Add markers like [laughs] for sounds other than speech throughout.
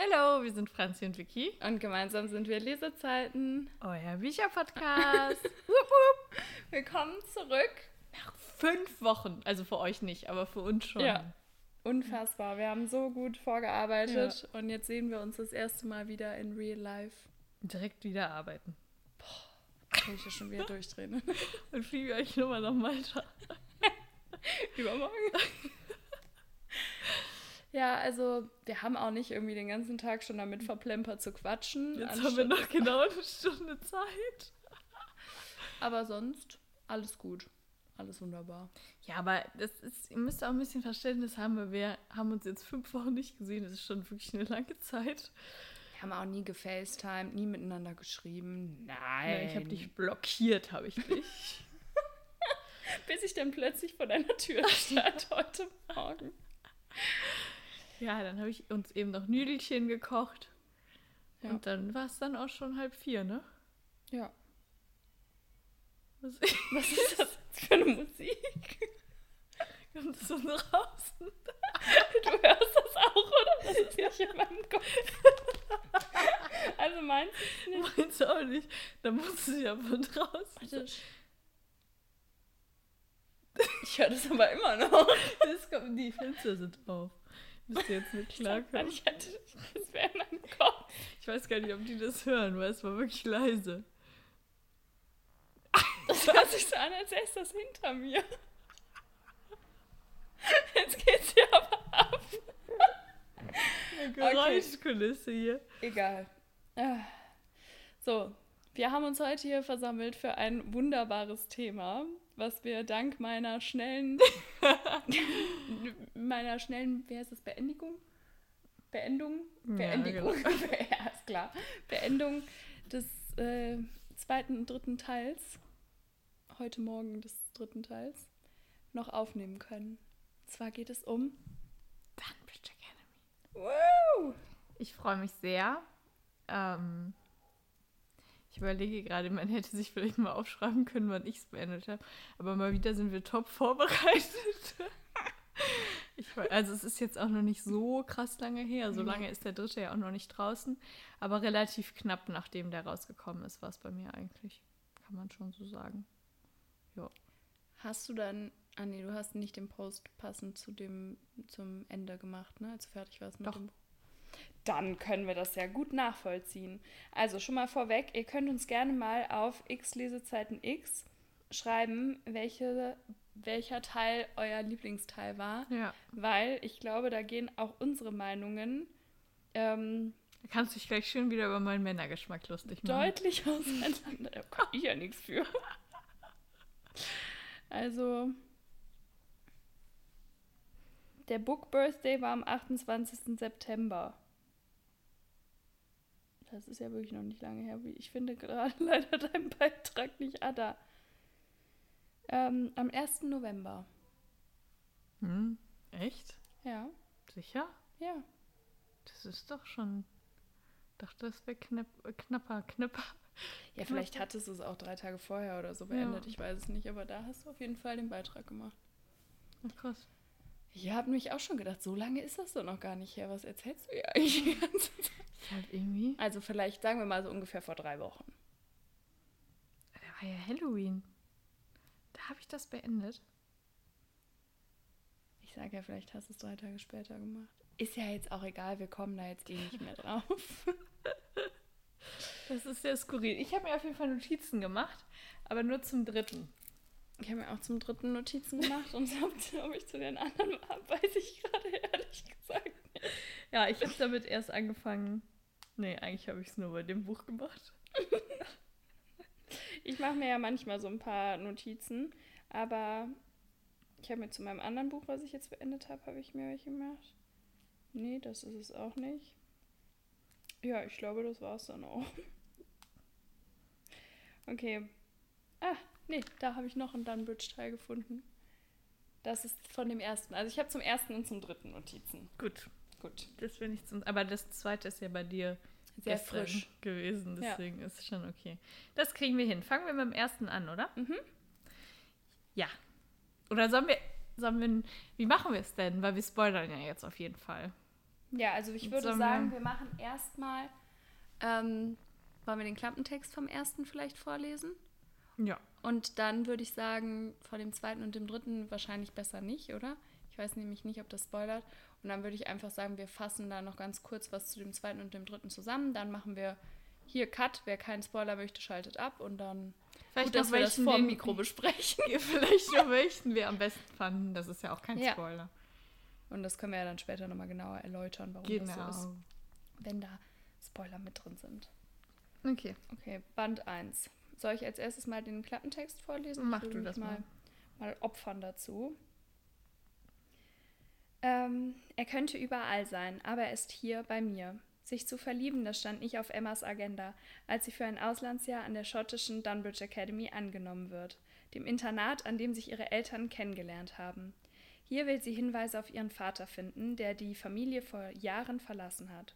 Hallo, wir sind Franzi und Vicky. Und gemeinsam sind wir Lesezeiten. Euer Bücherpodcast. [laughs] Willkommen zurück. Nach fünf Wochen. Also für euch nicht, aber für uns schon. Ja. Unfassbar. Wir haben so gut vorgearbeitet ja. und jetzt sehen wir uns das erste Mal wieder in Real Life. Direkt wieder arbeiten. Boah, kann ich ja schon wieder durchdrehen. [laughs] und fliege euch nur mal [laughs] nach Malta. Übermorgen. Ja, also wir haben auch nicht irgendwie den ganzen Tag schon damit verplempert zu quatschen. Jetzt haben wir noch genau eine Stunde Zeit. [laughs] Aber sonst alles gut. Alles wunderbar. Ja, aber das ist, ihr müsst auch ein bisschen Verständnis haben, weil wir haben uns jetzt fünf Wochen nicht gesehen. Das ist schon wirklich eine lange Zeit. Wir haben auch nie gefacetimed, nie miteinander geschrieben. Nein. Ja, ich habe dich blockiert, habe ich dich. [laughs] Bis ich dann plötzlich vor deiner Tür [laughs] stand heute Morgen. Ja, dann habe ich uns eben noch Nüdelchen gekocht. Ja. Und dann war es dann auch schon halb vier, ne? Ja. Was, Was ist [laughs] das für eine Musik? Kommt so draußen. Du hörst das auch, oder? Das ist nicht in meinem Kopf. Also meinst du nicht? Meinst du auch nicht? Da musst du ja von draußen. Warte. Ich höre das aber immer noch. Das kommt, die Fenster sind auf. Müsste jetzt nicht klarkommen. Ich hatte, das wäre in meinem Kopf. Ich weiß gar nicht, ob die das hören, weil es war wirklich leise. Das hört sich so an, als säße das hinter mir. Jetzt geht's hier aber ab. Eine Geräuschkulisse okay. hier. Egal. Ah. So, wir haben uns heute hier versammelt für ein wunderbares Thema was wir dank meiner schnellen, [laughs] meiner schnellen, wie heißt das, Beendigung? Beendung? Beendigung. Ja, genau. [laughs] ja, ist klar. Beendung des äh, zweiten und dritten Teils, heute Morgen des dritten Teils, noch aufnehmen können. Und zwar geht es um Dunbridge Academy. Wow! Ich freue mich sehr. Ähm, ich überlege gerade, man hätte sich vielleicht mal aufschreiben können, wann ich es beendet habe. Aber mal wieder sind wir top vorbereitet. [laughs] ich, also es ist jetzt auch noch nicht so krass lange her. So lange ist der dritte ja auch noch nicht draußen. Aber relativ knapp, nachdem der rausgekommen ist, war es bei mir eigentlich. Kann man schon so sagen. Ja. Hast du dann Ah nee, du hast nicht den Post passend zu dem zum Ende gemacht, ne? Als du fertig warst mit Doch. dem dann können wir das ja gut nachvollziehen. Also schon mal vorweg, ihr könnt uns gerne mal auf x Lesezeiten x schreiben, welche, welcher Teil euer Lieblingsteil war. Ja. Weil ich glaube, da gehen auch unsere Meinungen. Ähm, da kannst du dich gleich schön wieder über meinen Männergeschmack lustig machen. Deutlich auseinander. Da kann ich ja nichts für. Also, der Book Birthday war am 28. September. Das ist ja wirklich noch nicht lange her. Ich finde gerade [laughs] leider deinen Beitrag nicht Ada. Ähm, am 1. November. Hm, echt? Ja. Sicher? Ja. Das ist doch schon. Ich dachte, das wäre knapp, knapper, knapper. Ja, vielleicht hattest du es auch drei Tage vorher oder so beendet. Ja. Ich weiß es nicht, aber da hast du auf jeden Fall den Beitrag gemacht. Ach, krass. Ich habe mich auch schon gedacht, so lange ist das doch noch gar nicht her. Was erzählst du ja eigentlich die ganze Zeit? Halt irgendwie. Also vielleicht sagen wir mal so ungefähr vor drei Wochen. Da war ja Halloween. Da habe ich das beendet. Ich sage ja, vielleicht hast du es drei Tage später gemacht. Ist ja jetzt auch egal, wir kommen da jetzt eh nicht mehr drauf. [laughs] Das ist sehr skurril. Ich habe mir auf jeden Fall Notizen gemacht, aber nur zum dritten. Ich habe mir auch zum dritten Notizen gemacht und [laughs] ob ich zu den anderen war, weiß ich gerade ehrlich gesagt nicht. Ja, ich habe damit erst angefangen. Nee, eigentlich habe ich es nur bei dem Buch gemacht. ich mache mir ja manchmal so ein paar Notizen, aber ich habe mir zu meinem anderen Buch, was ich jetzt beendet habe, habe ich mir welche gemacht. Nee, das ist es auch nicht. Ja, ich glaube, das war es dann auch. Okay. Ah, Nee, da habe ich noch einen Dunbridge-Teil gefunden. Das ist von dem ersten. Also ich habe zum ersten und zum dritten Notizen. Gut. Gut. Das finde ich zum. Aber das zweite ist ja bei dir sehr frisch gewesen, deswegen ja. ist es schon okay. Das kriegen wir hin. Fangen wir mit dem ersten an, oder? Mhm. Ja. Oder sollen wir, sollen wir, wie machen wir es denn? Weil wir spoilern ja jetzt auf jeden Fall. Ja, also ich würde sagen, wir machen erstmal, ähm, wollen wir den Klappentext vom ersten vielleicht vorlesen? Ja. Und dann würde ich sagen, vor dem zweiten und dem dritten wahrscheinlich besser nicht, oder? Ich weiß nämlich nicht, ob das spoilert. Und dann würde ich einfach sagen, wir fassen da noch ganz kurz was zu dem zweiten und dem dritten zusammen. Dann machen wir hier Cut. Wer keinen Spoiler möchte, schaltet ab und dann vielleicht gut, dass wir das vor dem Mikro besprechen. [laughs] vielleicht noch welchen wir am besten fanden. Das ist ja auch kein ja. Spoiler. Und das können wir ja dann später nochmal genauer erläutern, warum genau. das so ist. Wenn da Spoiler mit drin sind. Okay. Okay, Band 1. Soll ich als erstes mal den Klappentext vorlesen? Mach du das mal. Mal opfern dazu. Ähm, er könnte überall sein, aber er ist hier bei mir. Sich zu verlieben, das stand nicht auf Emmas Agenda, als sie für ein Auslandsjahr an der schottischen Dunbridge Academy angenommen wird, dem Internat, an dem sich ihre Eltern kennengelernt haben. Hier will sie Hinweise auf ihren Vater finden, der die Familie vor Jahren verlassen hat.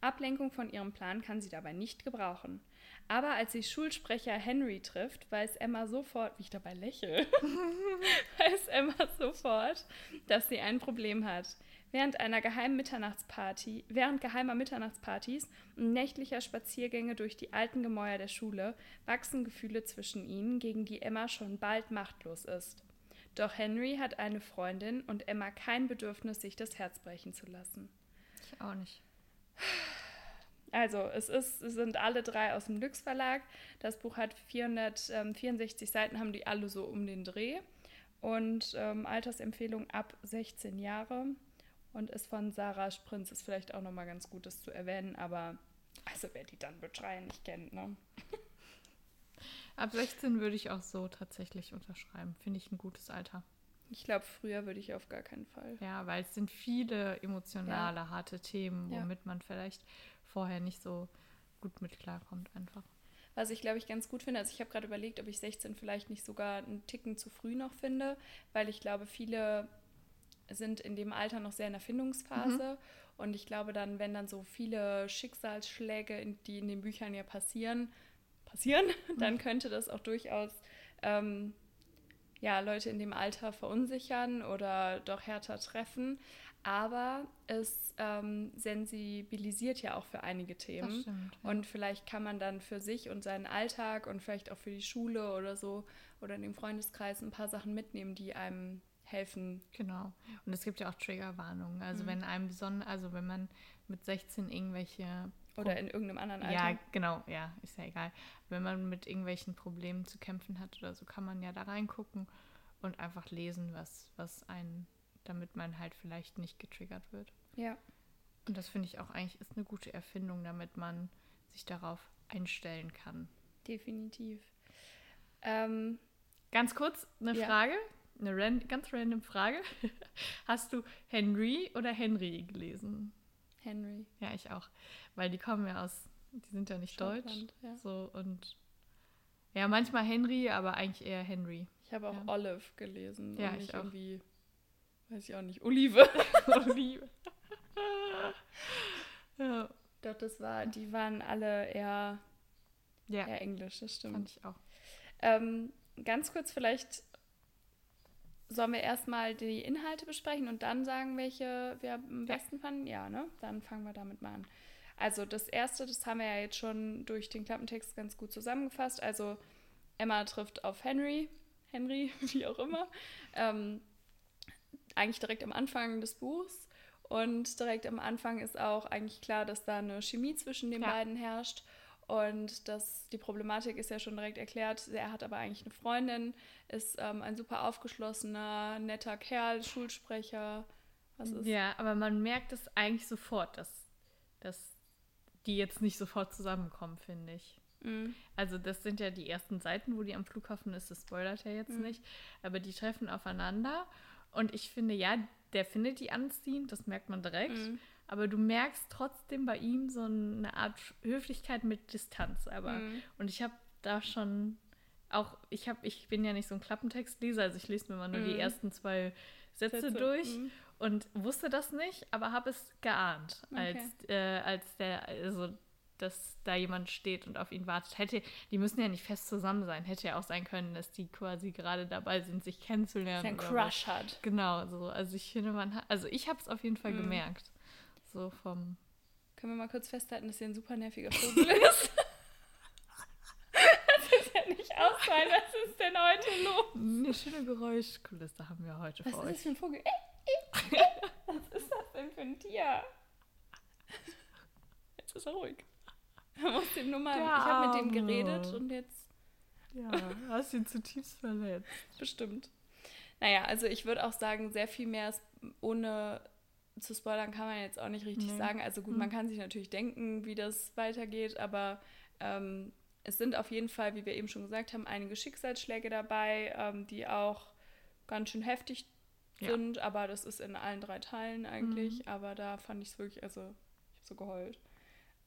Ablenkung von ihrem Plan kann sie dabei nicht gebrauchen. Aber als sie Schulsprecher Henry trifft, weiß Emma sofort, wie ich dabei lächle, [laughs] weiß Emma sofort, dass sie ein Problem hat. Während einer geheimen Mitternachtsparty, während geheimer Mitternachtspartys und nächtlicher Spaziergänge durch die alten Gemäuer der Schule wachsen Gefühle zwischen ihnen, gegen die Emma schon bald machtlos ist. Doch Henry hat eine Freundin und Emma kein Bedürfnis, sich das Herz brechen zu lassen. Ich auch nicht. [sighs] Also, es, ist, es sind alle drei aus dem Lux Verlag. Das Buch hat 464 Seiten, haben die alle so um den Dreh. Und ähm, Altersempfehlung ab 16 Jahre. Und ist von Sarah Sprinz, ist vielleicht auch nochmal ganz gut, das zu erwähnen. Aber, also, wer die dann beschreien nicht kennt, ne? [laughs] Ab 16 würde ich auch so tatsächlich unterschreiben. Finde ich ein gutes Alter. Ich glaube, früher würde ich auf gar keinen Fall. Ja, weil es sind viele emotionale, ja. harte Themen, womit ja. man vielleicht vorher nicht so gut mit klarkommt einfach. Was ich, glaube ich, ganz gut finde, also ich habe gerade überlegt, ob ich 16 vielleicht nicht sogar einen Ticken zu früh noch finde, weil ich glaube, viele sind in dem Alter noch sehr in der Findungsphase. Mhm. Und ich glaube dann, wenn dann so viele Schicksalsschläge, die in den Büchern ja passieren, passieren, [laughs] mhm. dann könnte das auch durchaus ähm, ja, Leute in dem Alter verunsichern oder doch härter treffen aber es ähm, sensibilisiert ja auch für einige Themen. Stimmt, ja. Und vielleicht kann man dann für sich und seinen Alltag und vielleicht auch für die Schule oder so oder in dem Freundeskreis ein paar Sachen mitnehmen, die einem helfen. Genau. Und es gibt ja auch Triggerwarnungen. Also mhm. wenn einem besonders, also wenn man mit 16 irgendwelche oder in irgendeinem anderen Alter. Ja, genau, ja, ist ja egal. Wenn man mit irgendwelchen Problemen zu kämpfen hat oder so, kann man ja da reingucken und einfach lesen, was, was einen damit man halt vielleicht nicht getriggert wird. Ja. Und das finde ich auch eigentlich ist eine gute Erfindung, damit man sich darauf einstellen kann. Definitiv. Ähm, ganz kurz eine ja. Frage, eine ran ganz random Frage. [laughs] Hast du Henry oder Henry gelesen? Henry. Ja, ich auch. Weil die kommen ja aus, die sind ja nicht deutsch. Ja. So und ja, manchmal Henry, aber eigentlich eher Henry. Ich habe auch ja. Olive gelesen. Ja, ich auch. irgendwie Weiß ich auch nicht. Olive. [laughs] Olive. [laughs] ja. Doch, das war, die waren alle eher, ja. eher englisch, das stimmt. Fand ich auch. Ähm, ganz kurz vielleicht sollen wir erstmal die Inhalte besprechen und dann sagen, welche wir am besten ja. fanden? Ja, ne? Dann fangen wir damit mal an. Also das erste, das haben wir ja jetzt schon durch den Klappentext ganz gut zusammengefasst. Also Emma trifft auf Henry, Henry, [laughs] wie auch immer. Ähm, eigentlich direkt am Anfang des Buchs. Und direkt am Anfang ist auch eigentlich klar, dass da eine Chemie zwischen den ja. beiden herrscht. Und das, die Problematik ist ja schon direkt erklärt. Er hat aber eigentlich eine Freundin, ist ähm, ein super aufgeschlossener, netter Kerl, Schulsprecher. Was ist? Ja, aber man merkt es eigentlich sofort, dass, dass die jetzt nicht sofort zusammenkommen, finde ich. Mhm. Also das sind ja die ersten Seiten, wo die am Flughafen ist, das spoilert ja jetzt mhm. nicht. Aber die treffen aufeinander und ich finde, ja, der findet die anziehend, das merkt man direkt. Mhm. Aber du merkst trotzdem bei ihm so eine Art Höflichkeit mit Distanz. Aber mhm. und ich habe da schon auch, ich habe, ich bin ja nicht so ein Klappentextleser, also ich lese mir mal nur mhm. die ersten zwei Sätze, Sätze. durch mhm. und wusste das nicht, aber habe es geahnt, okay. als, äh, als der, also dass da jemand steht und auf ihn wartet. Hätte, die müssen ja nicht fest zusammen sein. Hätte ja auch sein können, dass die quasi gerade dabei sind, sich kennenzulernen. Dass ein Crush was. hat. Genau, so. Also ich finde, man hat, also ich habe es auf jeden Fall mhm. gemerkt. So vom. Können wir mal kurz festhalten, dass hier ein super nerviger [laughs] Vogel ist? [laughs] das ist ja nicht ausfallen. Was ist denn heute los? Eine schöne Geräuschkulisse haben wir heute Was ist euch. das für ein Vogel? Ey, ey, ey. Was ist das denn für ein Tier? [laughs] Jetzt ist er ruhig. Man [laughs] muss dem nur mal, ich habe mit dem geredet und jetzt Ja, hast ihn zutiefst verletzt. [laughs] bestimmt. Naja, also ich würde auch sagen, sehr viel mehr ohne zu spoilern kann man jetzt auch nicht richtig Nee. sagen. Also gut, Hm. man kann sich natürlich denken, wie das weitergeht, aber ähm, es sind auf jeden Fall, wie wir eben schon gesagt haben, einige Schicksalsschläge dabei, ähm, die auch ganz schön heftig Ja. sind, aber das ist in allen drei Teilen eigentlich. Aber da fand ich es wirklich, also ich habe so geheult.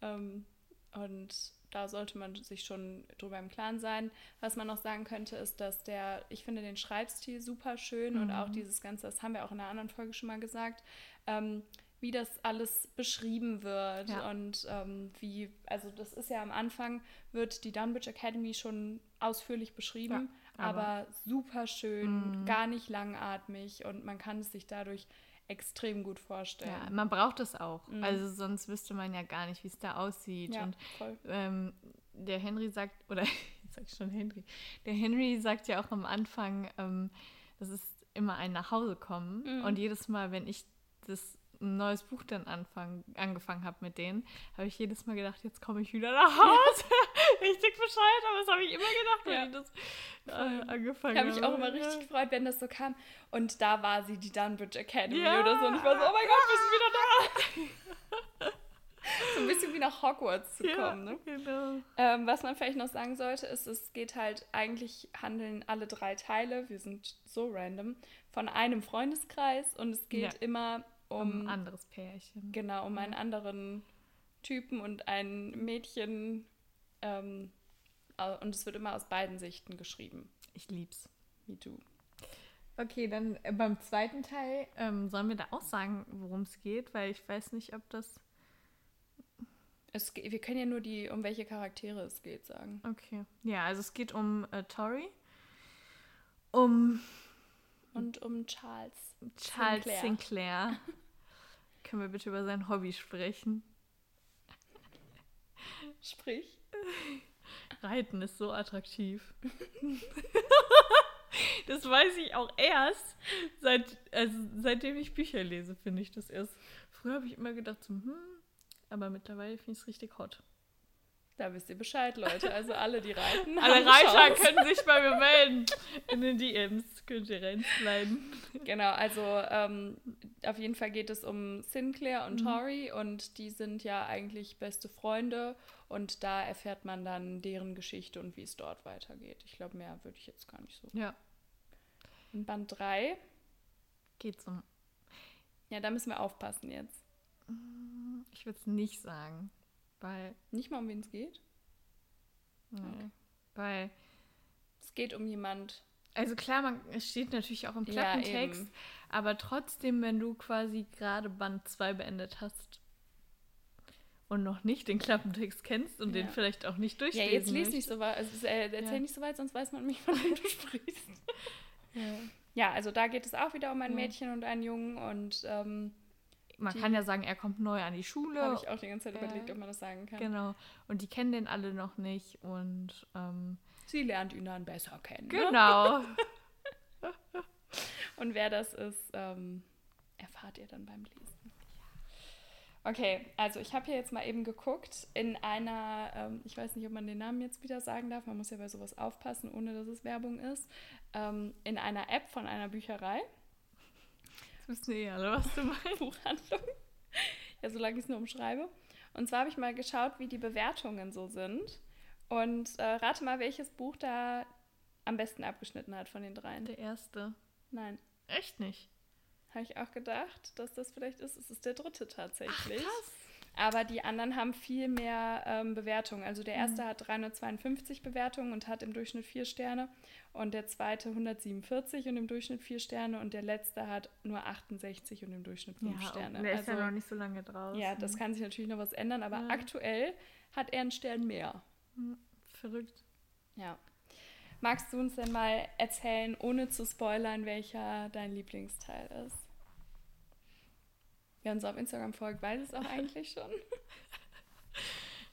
Ähm, und da sollte man sich schon drüber im Klaren sein. Was man noch sagen könnte, ist, dass der, ich finde den Schreibstil super schön und auch Mhm. dieses Ganze, das haben wir auch in einer anderen Folge schon mal gesagt, ähm, wie das alles beschrieben wird Ja. und ähm, wie, also das ist ja am Anfang, wird die Dunbridge Academy schon ausführlich beschrieben, Ja, aber- aber, super schön, Mhm. gar nicht langatmig und man kann es sich dadurch extrem gut vorstellen. Ja, man braucht es auch. Mhm. Also sonst wüsste man ja gar nicht, wie es da aussieht. Ja, Und ähm, der Henry sagt, oder [laughs] jetzt sag ich schon Henry, der Henry sagt ja auch am Anfang, ähm, das ist immer ein Nachhausekommen. Mhm. Und jedes Mal, wenn ich das ein neues Buch dann anfang, angefangen habe mit denen, habe ich jedes Mal gedacht, jetzt komme ich wieder nach [laughs] Hause. Richtig bescheuert, aber das habe ich immer gedacht, wenn Ja. ich das äh, angefangen Ich habe. habe mich auch immer richtig gefreut, wenn das so kam. Und da war sie, die Dunbridge Academy Ja. oder so. Und ich war so, oh mein Gott, wir sind wieder da. [laughs] so ein bisschen wie nach Hogwarts zu kommen. Ne? genau. Ähm, was man vielleicht noch sagen sollte, ist, es geht halt, eigentlich handeln alle drei Teile, wir sind so random, von einem Freundeskreis und es geht immer Um um, ein anderes Pärchen. genau, um einen anderen Typen und ein Mädchen. Ähm, und es wird immer aus beiden Sichten geschrieben. Ich lieb's. Me too. Okay, dann äh, beim zweiten Teil ähm, sollen wir da auch sagen, worum es geht, weil ich weiß nicht, ob das. Es, wir können ja nur die, um welche Charaktere es geht, sagen. Okay. Ja, also es geht um äh, Tori, um Und um Charles. Charles Sinclair. Sinclair. [laughs] Können wir bitte über sein Hobby sprechen? Sprich. [laughs] Reiten ist so attraktiv. [laughs] das weiß ich auch erst, seit, also seitdem ich Bücher lese, finde ich das erst. Früher habe ich immer gedacht, so, hm, aber mittlerweile finde ich es richtig hot. Da wisst ihr Bescheid, Leute. Also alle, die reiten. [laughs] Alle Reiter Chance. können sich bei mir melden. In den DMs könnt ihr reinsliden. Genau, also ähm, auf jeden Fall geht es um Sinclair und Mhm. Tori und die sind ja eigentlich beste Freunde und da erfährt man dann deren Geschichte und wie es dort weitergeht. Ich glaube, mehr würde ich jetzt gar nicht so. Ja. In Band 3, Geht's um. ja, da müssen wir aufpassen jetzt. Ich würde es nicht sagen. Weil. Nicht mal um wen es geht. Nee, Okay. Weil. Es geht um jemand. Also klar, man, es steht natürlich auch im Ja, Klappentext, eben. aber trotzdem, wenn du quasi gerade Band 2 beendet hast und noch nicht den Klappentext kennst und den Ja. vielleicht auch nicht Ja, durchlesen jetzt lies nicht so weit. Also, äh, erzähl Ja. nicht so weit, sonst weiß man nicht, von wem du sprichst. [laughs] Ja. Ja, also da geht es auch wieder um ein Ja. Mädchen und einen Jungen und ähm, Man kann ja sagen, er kommt neu an die Schule. habe ich auch die ganze Zeit Ja. überlegt, ob man das sagen kann. Genau. Und die kennen den alle noch nicht. Und ähm, Sie lernt ihn dann besser kennen. Ne? genau. [laughs] [laughs] Und wer das ist, ähm, erfahrt ihr dann beim Lesen. Okay, also ich habe hier jetzt mal eben geguckt in einer, ähm, ich weiß nicht, ob man den Namen jetzt wieder sagen darf, man muss ja bei sowas aufpassen, ohne dass es Werbung ist, ähm, in einer App von einer Bücherei, Jetzt wissen eh alle, was du [laughs] meinst. Buchhandlung, ja, solange ich es nur umschreibe. Und zwar habe ich mal geschaut, wie die Bewertungen so sind. Und äh, rate mal, welches Buch da am besten abgeschnitten hat von den dreien. Der erste. Nein. Echt nicht. Habe ich auch gedacht, dass das vielleicht ist. Es ist der dritte tatsächlich. krass. Aber die anderen haben viel mehr ähm, Bewertungen. Also der erste hat 352 Bewertungen und hat im Durchschnitt vier Sterne. Und der zweite 147 und im Durchschnitt vier Sterne. Und der letzte hat nur 68 und im Durchschnitt fünf Ja, Sterne. der ist ja also, noch nicht so lange draußen. ja, das kann sich natürlich noch was ändern. Aber Ja. aktuell hat er einen Stern mehr. Verrückt. Ja. Magst du uns denn mal erzählen, ohne zu spoilern, welcher dein Lieblingsteil ist? Wer uns auf Instagram folgt, weiß es auch eigentlich schon. [laughs]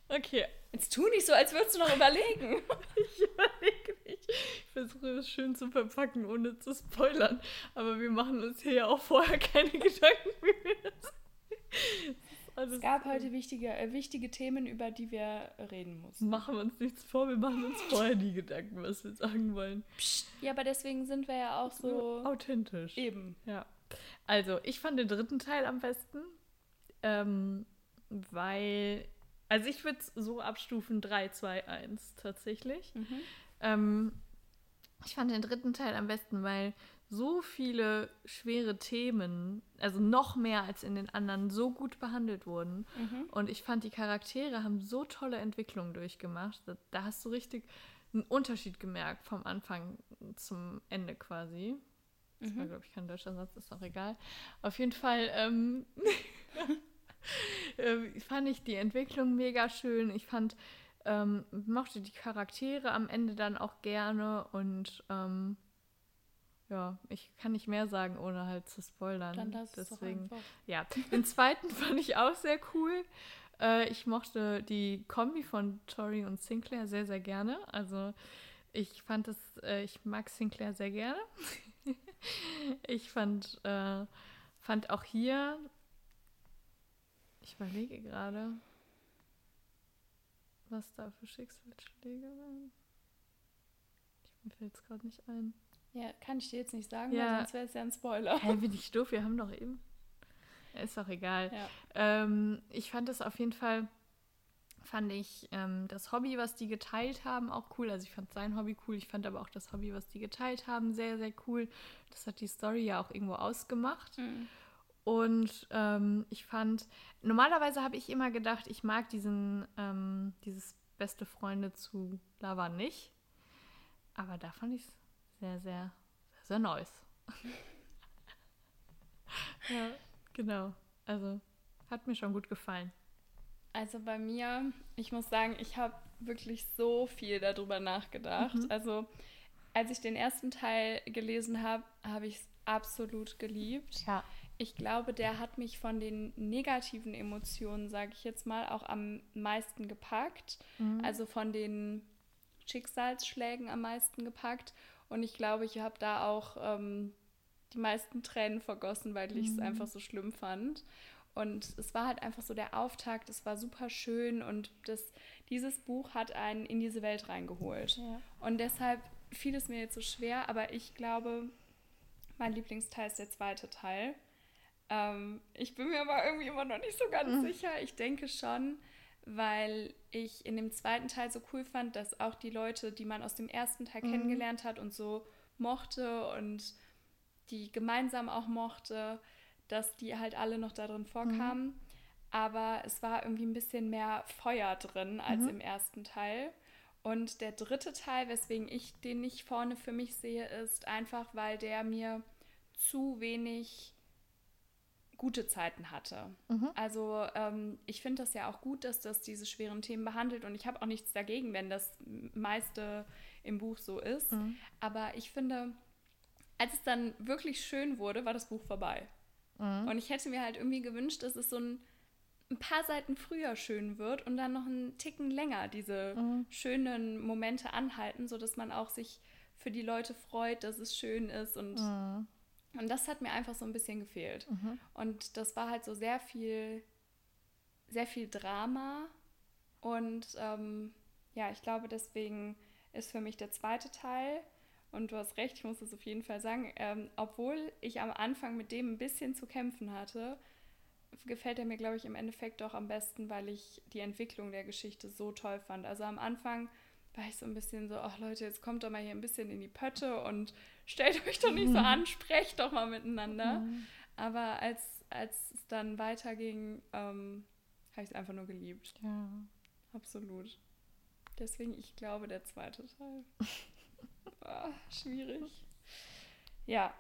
Okay. Jetzt tu nicht so, als würdest du noch überlegen. [laughs] ich überlege nicht. Ich versuche es schön zu verpacken, ohne zu spoilern. Aber wir machen uns hier ja auch vorher keine [laughs] Gedanken, wie wir das. es gab heute wichtige, äh, wichtige Themen, über die wir reden mussten. Machen wir uns nichts vor, wir machen uns vorher die Gedanken, was wir sagen wollen. Psst. Ja, aber deswegen sind wir ja auch so authentisch. Eben. Ja. Also, ich fand den dritten Teil am besten, ähm, weil also ich würde es so abstufen 3, 2, 1 tatsächlich. Mhm. Ähm, ich fand den dritten Teil am besten, weil so viele schwere Themen, also noch mehr als in den anderen, so gut behandelt wurden. Mhm. Und ich fand, die Charaktere haben so tolle Entwicklungen durchgemacht. Da, da hast du richtig einen Unterschied gemerkt vom Anfang zum Ende quasi. Das mhm. war, glaube ich, kein deutscher Satz, ist auch egal. Auf jeden Fall ähm, [laughs] äh, fand ich die Entwicklung mega schön. Ich fand, ähm, mochte die Charaktere am Ende dann auch gerne und ähm, ja, ich kann nicht mehr sagen, ohne halt zu spoilern. Dann lass Deswegen, es doch ja. Den zweiten [laughs] fand ich auch sehr cool. Äh, ich mochte die Kombi von Tori und Sinclair sehr, sehr gerne. Also ich fand es, äh, ich mag Sinclair sehr gerne. [laughs] ich fand, äh, fand auch hier ich überlege gerade, was da für Schicksalsschläge waren. Ich, mir fällt es gerade nicht ein. Ja, kann ich dir jetzt nicht sagen, ja. weil sonst wäre es ja ein Spoiler. Hä, bin ich doof? Wir haben doch eben. Ist doch egal. Ja. Ähm, ich fand es auf jeden Fall, fand ich ähm, das Hobby, was die geteilt haben, auch cool. Also ich fand sein Hobby cool. Ich fand aber auch das Hobby, was die geteilt haben, sehr, sehr cool. Das hat die Story ja auch irgendwo ausgemacht. Mhm. Und ähm, ich fand, normalerweise habe ich immer gedacht, ich mag diesen, ähm, dieses beste Freunde zu Lava nicht. Aber da fand ich es sehr, sehr, sehr, sehr nice. [laughs] ja, genau. Also hat mir schon gut gefallen. Also bei mir, ich muss sagen, ich habe wirklich so viel darüber nachgedacht. Mhm. Also als ich den ersten Teil gelesen habe, habe ich es absolut geliebt. Ja ich glaube, der hat mich von den negativen Emotionen, sage ich jetzt mal, auch am meisten gepackt. Mhm. Also von den Schicksalsschlägen am meisten gepackt. Und ich glaube, ich habe da auch ähm, die meisten Tränen vergossen, weil ich es mhm. einfach so schlimm fand. Und es war halt einfach so der Auftakt, es war super schön und das, dieses Buch hat einen in diese Welt reingeholt. Ja. Und deshalb fiel es mir jetzt so schwer, aber ich glaube, mein Lieblingsteil ist der zweite Teil. Ähm, ich bin mir aber irgendwie immer noch nicht so ganz mhm. sicher. Ich denke schon, weil ich in dem zweiten Teil so cool fand, dass auch die Leute, die man aus dem ersten Teil mhm. kennengelernt hat und so mochte und die gemeinsam auch mochte, dass die halt alle noch darin vorkamen. Mhm. Aber es war irgendwie ein bisschen mehr Feuer drin als mhm. im ersten Teil. Und der dritte Teil, weswegen ich den nicht vorne für mich sehe, ist einfach, weil der mir zu wenig gute Zeiten hatte. Mhm. Also ähm, ich finde das ja auch gut, dass das diese schweren Themen behandelt und ich habe auch nichts dagegen, wenn das meiste im Buch so ist. Mhm. Aber ich finde, als es dann wirklich schön wurde, war das Buch vorbei. Mhm. Und ich hätte mir halt irgendwie gewünscht, dass es so ein, ein, paar Seiten früher schön wird und dann noch einen Ticken länger diese mhm. schönen Momente anhalten, sodass man auch sich für die Leute freut, dass es schön ist und mhm. Und das hat mir einfach so ein bisschen gefehlt. Mhm. Und das war halt so sehr viel, sehr viel Drama. Und ähm, ja, ich glaube, deswegen ist für mich der zweite Teil, und du hast recht, ich muss das auf jeden Fall sagen, ähm, obwohl ich am Anfang mit dem ein bisschen zu kämpfen hatte, gefällt er mir, glaube ich, im Endeffekt doch am besten, weil ich die Entwicklung der Geschichte so toll fand. Also am Anfang war ich so ein bisschen so, ach Leute, jetzt kommt doch mal hier ein bisschen in die Pötte und [laughs] stellt euch doch nicht so mhm. an, sprecht doch mal miteinander. Mhm. Aber als, als es dann weiterging, ähm, habe ich es einfach nur geliebt. Ja. Absolut. Deswegen, ich glaube, der zweite Teil. [laughs] ah, schwierig. Ja,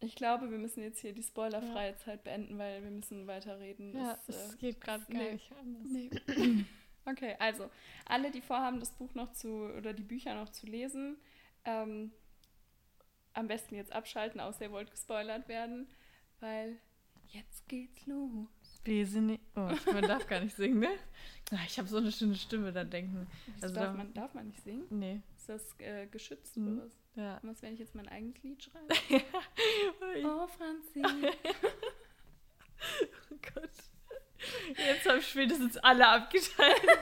ich glaube, wir müssen jetzt hier die spoilerfreie ja. Zeit beenden, weil wir müssen weiterreden. Ja, es äh, geht gerade gar nee, nicht anders. Nee. [clears throat] okay, also alle, die vorhaben, das Buch noch zu oder die Bücher noch zu lesen, ähm, am besten jetzt abschalten, außer ihr wollt gespoilert werden, weil Jetzt geht's los. Wir sind nicht. Oh, man darf gar nicht singen, ne? Ach, Ich habe so eine schöne Stimme, da denken. Also darf, da- man, darf man nicht singen? Nee. Ist das äh, geschützt Mhm. oder was? Ja. Was, wenn ich jetzt mein eigenes Lied schreibe? [laughs] Oh Oh, Franzi. [laughs] Gott. Jetzt haben spätestens alle abgeschaltet. [laughs]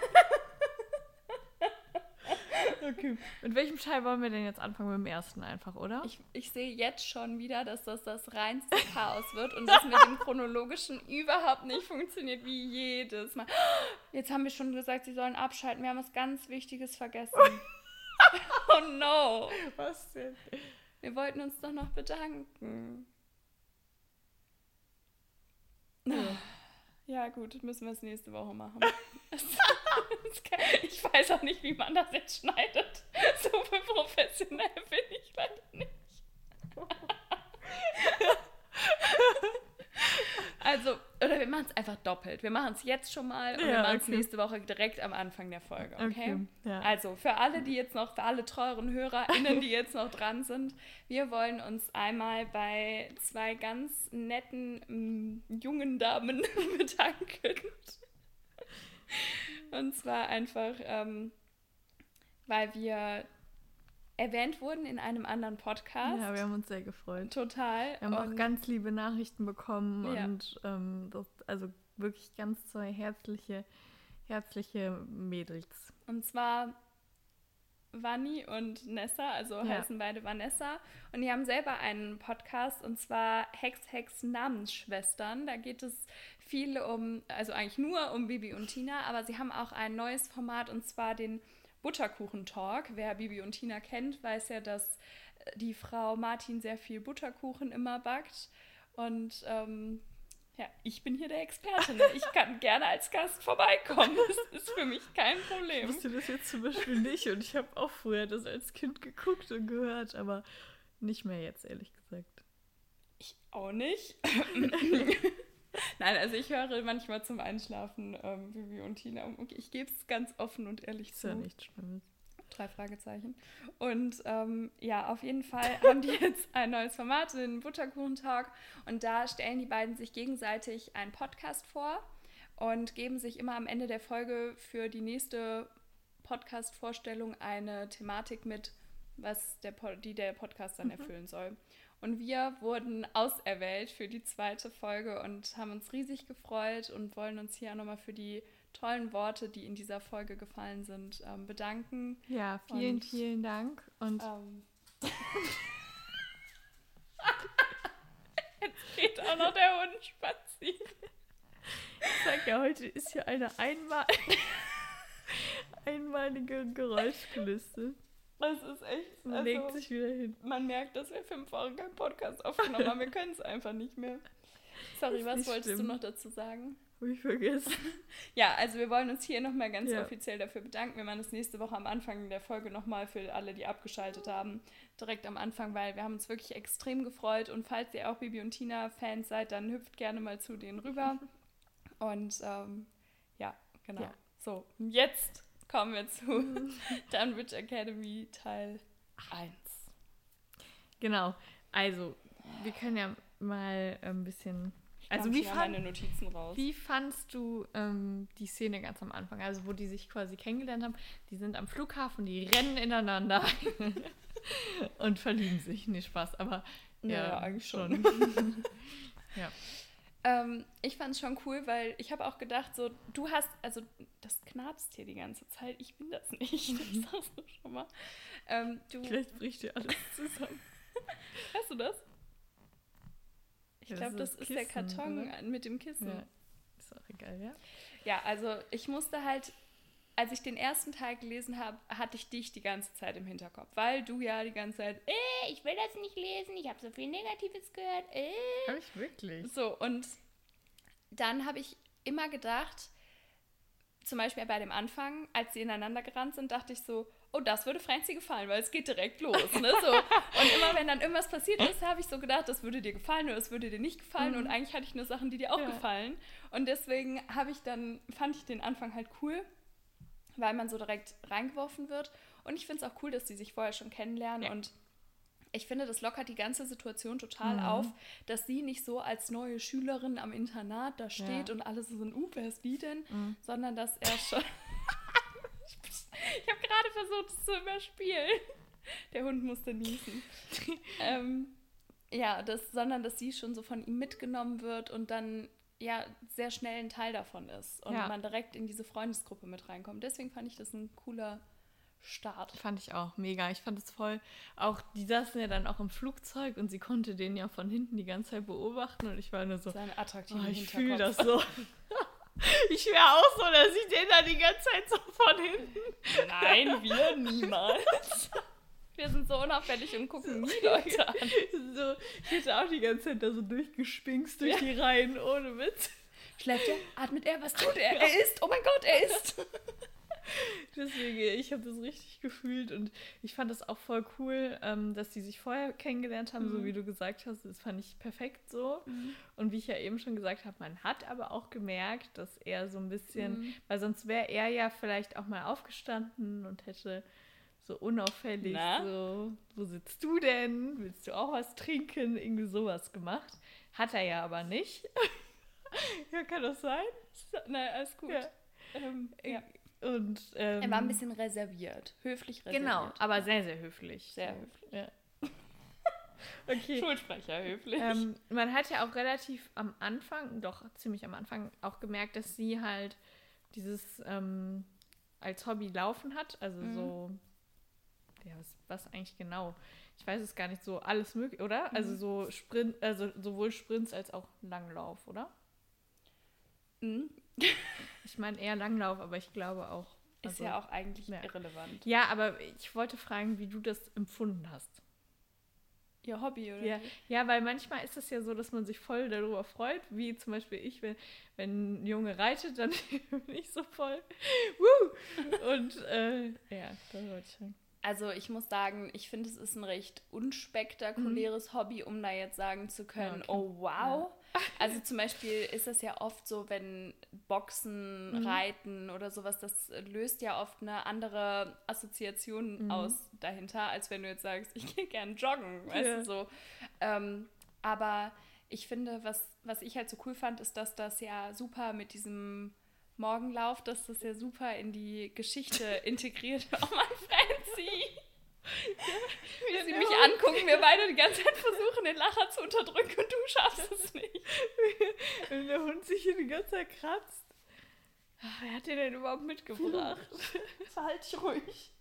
okay. Mit welchem Teil wollen wir denn jetzt anfangen? Mit dem ersten einfach, oder? Ich, ich sehe jetzt schon wieder, dass das das reinste Chaos wird und das mit dem Chronologischen überhaupt nicht funktioniert wie jedes Mal. Jetzt haben wir schon gesagt, sie sollen abschalten. Wir haben was ganz Wichtiges vergessen. [laughs] oh no. Was denn? Wir wollten uns doch noch bedanken. Ja. Ja, gut, müssen wir es nächste Woche machen. [laughs] Ich weiß auch nicht, wie man das jetzt schneidet. [laughs] So professionell bin ich leider nicht. Also, oder wir machen es einfach doppelt. Wir machen es jetzt schon mal und wir Ja, machen es okay. nächste Woche direkt am Anfang der Folge, okay? Okay, ja. Also, für alle, die jetzt noch, für alle teuren HörerInnen, die jetzt noch dran sind, wir wollen uns einmal bei zwei ganz netten mm, jungen Damen [laughs] bedanken. Und zwar einfach, ähm, weil wir erwähnt wurden in einem anderen Podcast. Ja, wir haben uns sehr gefreut. Total. Wir haben auch Und- ganz liebe Nachrichten bekommen Ja. und ähm, das, also wirklich ganz zwei herzliche, herzliche Mädels. Und zwar Vanni und Nessa, also Ja. heißen beide Vanessa. Und die haben selber einen Podcast und zwar Hex Hex Namensschwestern. Da geht es viel um, also eigentlich nur um Bibi und Tina, aber sie haben auch ein neues Format und zwar den Butterkuchen-Talk. Wer Bibi und Tina kennt, weiß ja, dass äh, die Frau Martin sehr viel Butterkuchen immer backt. Und ähm, ja, ich bin hier der Experte. Ne? Ich kann [laughs] gerne als Gast vorbeikommen. Das ist für mich kein Ich Problem. wusste das jetzt zum Beispiel nicht und ich habe auch früher das als Kind geguckt und gehört, aber nicht mehr jetzt, ehrlich gesagt. Ich auch nicht. [laughs] Nein, also ich höre manchmal zum Einschlafen ähm, Vivi und Tina. Okay, ich gebe es ganz offen und ehrlich Ist zu. ja nichts Schlimmes. Drei Fragezeichen. Und ähm, ja, auf jeden Fall [laughs] haben die jetzt ein neues Format, den Butterkuchen-Talk. Und da stellen die beiden sich gegenseitig einen Podcast vor und geben sich immer am Ende der Folge für die nächste Podcast-Vorstellung eine Thematik mit, was der, die der Podcast dann erfüllen soll. Und wir wurden auserwählt für die zweite Folge und haben uns riesig gefreut und wollen uns hier nochmal für die tollen Worte, die in dieser Folge gefallen sind, ähm, bedanken. Ja, vielen, Und- vielen Dank. Und Ähm. [laughs] Jetzt geht auch noch der Hund spazieren. ich sag ja, heute ist hier eine einmal [laughs] einmalige Geräuschkulisse. Das ist echt. Und legt Also, sich wieder hin. man merkt, dass wir fünf Wochen keinen Podcast aufgenommen haben. Wir können es einfach nicht mehr. Sorry, was wolltest schlimm. du noch dazu sagen? Ich vergessen. [laughs] Ja, also wir wollen uns hier nochmal ganz Ja. offiziell dafür bedanken. Wir machen das nächste Woche am Anfang der Folge nochmal für alle, die abgeschaltet haben. Direkt am Anfang, weil wir haben uns wirklich extrem gefreut. Und falls ihr auch Bibi und Tina-Fans seid, dann hüpft gerne mal zu denen rüber. [laughs] Und ähm, ja, genau. Ja. So, jetzt kommen wir zu [laughs] Dunwich Academy Teil 1. Genau. Also, wir können ja mal ein bisschen. Also, wie, fand, meine Notizen raus. wie fandst du ähm, die Szene ganz am Anfang? Also, wo die sich quasi kennengelernt haben. Die sind am Flughafen, die rennen ineinander [laughs] und verlieben sich. Nee, Spaß, aber. Ja, Ja, eigentlich schon. [laughs] ja. Ähm, ich fand es schon cool, weil ich habe auch gedacht, so, du hast, also das knarzt hier die ganze Zeit, ich bin das nicht, [laughs] das sagst du schon mal. Ähm, du, Vielleicht bricht dir alles [laughs] zusammen. hörst du das? Ich Ja, glaube, das das ist der Karton oder? mit dem Kissen. Ja. Ja. Ist auch egal, ja? also ich musste halt, als ich den ersten Teil gelesen habe, hatte ich dich die ganze Zeit im Hinterkopf, weil du ja die ganze Zeit, äh, ich will das nicht lesen, ich habe so viel Negatives gehört, äh. Hab ich wirklich. So, und dann habe ich immer gedacht, zum Beispiel bei dem Anfang, als sie ineinander gerannt sind, dachte ich so, oh, das würde Franzi gefallen, weil es geht direkt los. Ne? So. Und immer wenn dann irgendwas passiert ist, habe ich so gedacht, das würde dir gefallen oder das würde dir nicht gefallen. Und eigentlich hatte ich nur Sachen, die dir auch Ja. gefallen. Und deswegen habe ich dann, fand ich den Anfang halt cool, weil man so direkt reingeworfen wird. Und ich finde es auch cool, dass die sich vorher schon kennenlernen Ja. und ich finde, das lockert die ganze Situation total mhm. auf, dass sie nicht so als neue Schülerin am Internat da steht ja. und alles so ein, uh, wer ist die denn? Mhm. Sondern dass er schon. [laughs] ich habe gerade versucht, es zu überspielen. Der Hund musste niesen. [laughs] ähm, ja, das, sondern dass sie schon so von ihm mitgenommen wird und dann ja sehr schnell ein Teil davon ist und ja. man direkt in diese Freundesgruppe mit reinkommt. Deswegen fand ich das ein cooler Start. Fand ich auch mega. Ich fand es voll. Auch die saßen ja dann auch im Flugzeug und sie konnte den ja von hinten die ganze Zeit beobachten und ich war nur so. Seine attraktive oh, ich fühle das so. [laughs] ich wäre auch so, dass ich den da die ganze Zeit so von hinten. Nein, wir niemals. [laughs] Wir sind so unauffällig und gucken nie Leute an. [laughs] So, ich hätte auch die ganze Zeit da so durchgespinkst durch ja. die Reihen, ohne Witz. Schläft er? Atmet er? Was tut er? [laughs] Er isst! Oh mein Gott, er isst! [laughs] Deswegen, ich habe das richtig gefühlt und ich fand das auch voll cool, ähm, dass die sich vorher kennengelernt haben, mhm. so wie du gesagt hast. Das fand ich perfekt so. Mhm. Und wie ich ja eben schon gesagt habe, man hat aber auch gemerkt, dass er so ein bisschen, mhm. weil sonst wäre er ja vielleicht auch mal aufgestanden und hätte so unauffällig Na? so, wo sitzt du denn? Willst du auch was trinken? Irgendwie sowas gemacht. Hat er ja aber nicht. [laughs] ja, kann das sein? Na, alles gut. Ja. Ähm, ja. Und, ähm, er war ein bisschen reserviert, höflich reserviert. Genau, aber sehr, sehr höflich. Sehr höflich. Ja. [laughs] okay. Schulsprecher höflich. Ähm, man hat ja auch relativ am Anfang, doch ziemlich am Anfang, auch gemerkt, dass sie halt dieses ähm, als Hobby laufen hat. Also mhm. so, ja, was, was, eigentlich genau? Ich weiß es gar nicht so, alles möglich, oder? Mhm. Also so Sprint, also sowohl Sprints als auch Langlauf, oder? Mhm. [laughs] Ich meine eher Langlauf, aber ich glaube auch. Also, ist ja auch eigentlich ja. irrelevant. Ja, aber ich wollte fragen, wie du das empfunden hast. Ihr Hobby, oder? Ja, ja, weil manchmal ist es ja so, dass man sich voll darüber freut, wie zum Beispiel ich, wenn, wenn ein Junge reitet, dann [laughs] bin ich so voll. Woo! Und äh, ja, da wollte ich sagen. Also ich muss sagen, ich finde, es ist ein recht unspektakuläres mhm. Hobby, um da jetzt sagen zu können, okay. oh wow. Ja. [laughs] Also zum Beispiel ist es ja oft so, wenn Boxen, mhm. Reiten oder sowas, das löst ja oft eine andere Assoziation mhm. aus dahinter, als wenn du jetzt sagst, [laughs] ich gehe gern joggen, weißt ja. du so. Ähm, aber ich finde, was, was ich halt so cool fand, ist, dass das ja super mit diesem Morgenlauf, dass das ja super in die Geschichte [laughs] integriert. [laughs] Oh mein Francie! Wie ja, sie mich angucken, wir beide die ganze Zeit versuchen, den Lacher zu unterdrücken und du schaffst es [laughs] nicht. Wenn der Hund sich hier die ganze Zeit kratzt. Ach, wer hat den denn überhaupt mitgebracht? Verhalte dich ruhig.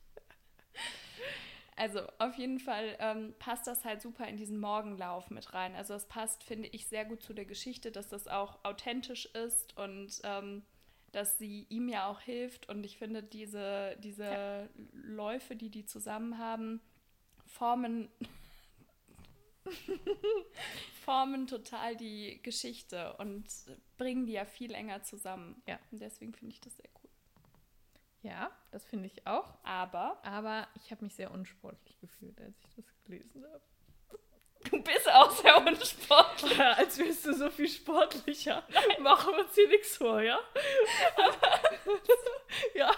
Also auf jeden Fall ähm, passt das halt super in diesen Morgenlauf mit rein. Also es passt, finde ich, sehr gut zu der Geschichte, dass das auch authentisch ist und ähm, dass sie ihm ja auch hilft. Und ich finde, diese, diese ja. Läufe, die die zusammen haben, formen, [laughs] formen total die Geschichte und bringen die ja viel enger zusammen. Ja. Und deswegen finde ich das sehr cool. Ja, das finde ich auch. Aber? Aber ich habe mich sehr unsportlich gefühlt, als ich das gelesen habe. Du bist auch sehr unsportlich. Ja, [laughs] als wärst du so viel sportlicher. Nein. Machen wir uns hier nichts vor, ja? [laughs] ja.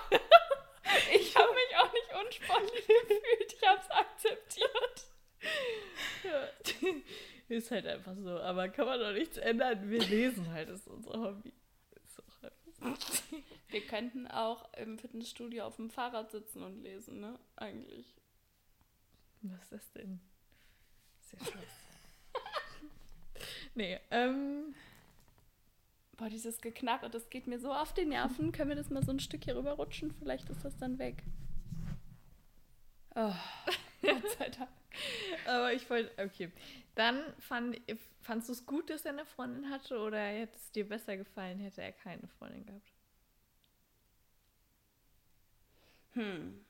Ich habe mich auch nicht unsportlich gefühlt. Ich habe es akzeptiert. Ja. Ist halt einfach so. Aber kann man doch nichts ändern. Wir lesen halt, das ist unser Hobby. Ist auch einfach so. Wir könnten auch im Fitnessstudio auf dem Fahrrad sitzen und lesen, ne? Eigentlich. Was ist das denn? Sehr krass. Nee, ähm. Boah, dieses Geknarre, das geht mir so auf die Nerven. Können wir das mal so ein Stück hier rüber rutschen? Vielleicht ist das dann weg. Oh, [laughs] Gott sei Dank. Aber ich wollte, okay. Dann fand, fandst du es gut, dass er eine Freundin hatte oder hätte es dir besser gefallen, hätte er keine Freundin gehabt? Hm.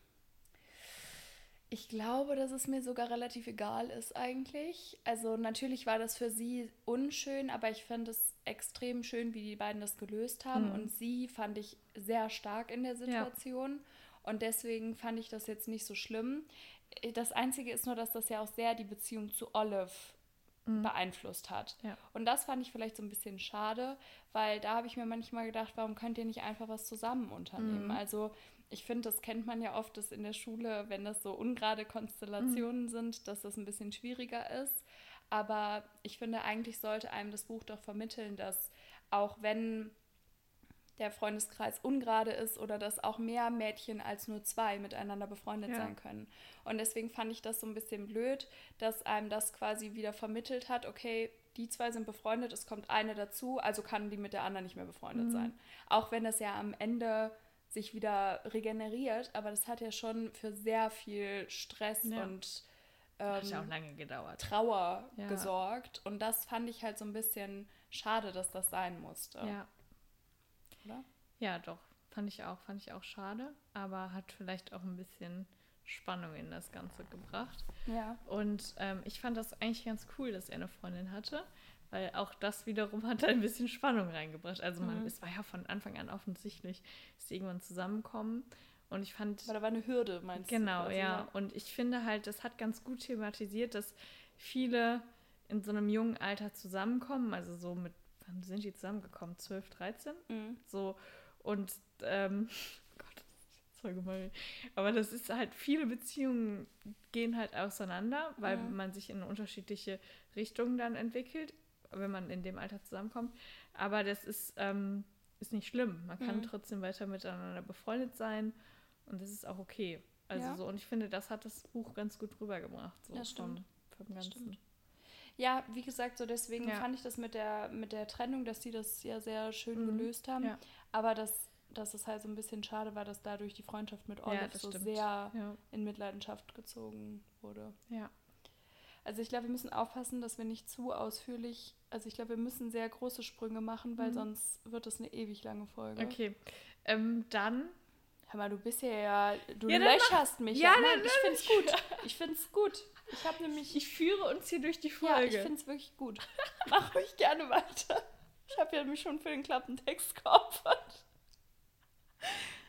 Ich glaube, dass es mir sogar relativ egal ist eigentlich. Also natürlich war das für sie unschön, aber ich fand es extrem schön, wie die beiden das gelöst haben. Mhm. Und sie fand ich sehr stark in der Situation. Ja. Und deswegen fand ich das jetzt nicht so schlimm. Das Einzige ist nur, dass das ja auch sehr die Beziehung zu Olive mhm. beeinflusst hat. Ja. Und das fand ich vielleicht so ein bisschen schade, weil da habe ich mir manchmal gedacht, warum könnt ihr nicht einfach was zusammen unternehmen? Mhm. Also ich finde, das kennt man ja oft, dass in der Schule, wenn das so ungerade Konstellationen mhm. sind, dass das ein bisschen schwieriger ist. Aber ich finde, eigentlich sollte einem das Buch doch vermitteln, dass auch wenn der Freundeskreis ungerade ist oder dass auch mehr Mädchen als nur zwei miteinander befreundet ja. sein können. Und deswegen fand ich das so ein bisschen blöd, dass einem das quasi wieder vermittelt hat, okay, die zwei sind befreundet, es kommt eine dazu, also kann die mit der anderen nicht mehr befreundet mhm. sein. Auch wenn das ja am Ende sich wieder regeneriert, aber das hat ja schon für sehr viel Stress ja. und ähm, ja auch lange gedauert. Trauer ja. gesorgt. Und das fand ich halt so ein bisschen schade, dass das sein musste. Ja. Oder? Ja, doch. Fand ich auch, fand ich auch schade, aber hat vielleicht auch ein bisschen Spannung in das Ganze gebracht. Ja. Und ähm, ich fand das eigentlich ganz cool, dass er eine Freundin hatte, weil auch das wiederum [laughs] hat ein bisschen Spannung reingebracht. Also man, mhm. es war ja von Anfang an offensichtlich, dass sie irgendwann zusammenkommen. Und ich fand. Weil da war eine Hürde, meinst genau, du? Genau, ja. Und ich finde halt, das hat ganz gut thematisiert, dass viele in so einem jungen Alter zusammenkommen, also so mit, wann sind die zusammengekommen? 12, 13? Mhm. So. Und, ähm, [laughs] gemein. Aber das ist halt, viele Beziehungen gehen halt auseinander, weil mhm. man sich in unterschiedliche Richtungen dann entwickelt, wenn man in dem Alter zusammenkommt. Aber das ist, ähm, ist nicht schlimm. Man kann mhm. trotzdem weiter miteinander befreundet sein und das ist auch okay. Also ja. so, und ich finde, das hat das Buch ganz gut rübergebracht. So das stimmt. Vom, vom Ganzen. Stimmt. Ja, wie gesagt, so deswegen ja. fand ich das mit der, mit der Trennung, dass sie das ja sehr schön mhm. gelöst haben. Ja. Aber dass, dass es halt so ein bisschen schade war, dass dadurch die Freundschaft mit Olive so stimmt. sehr in Mitleidenschaft gezogen wurde. Ja. Also ich glaube, wir müssen aufpassen, dass wir nicht zu ausführlich, also ich glaube, wir müssen sehr große Sprünge machen, weil mhm. sonst wird es eine ewig lange Folge. Okay. Ähm, dann Hör mal, du bist ja, du ja, löcherst mich. Ja, ja. Nein, ich find's gut. Ich find's gut. Ich habe nämlich. Ich führe uns hier durch die Folge. Ja, ich find's wirklich gut. [laughs] Mach ruhig gerne weiter. Ich habe ja mich schon für den Klappentext geopfert.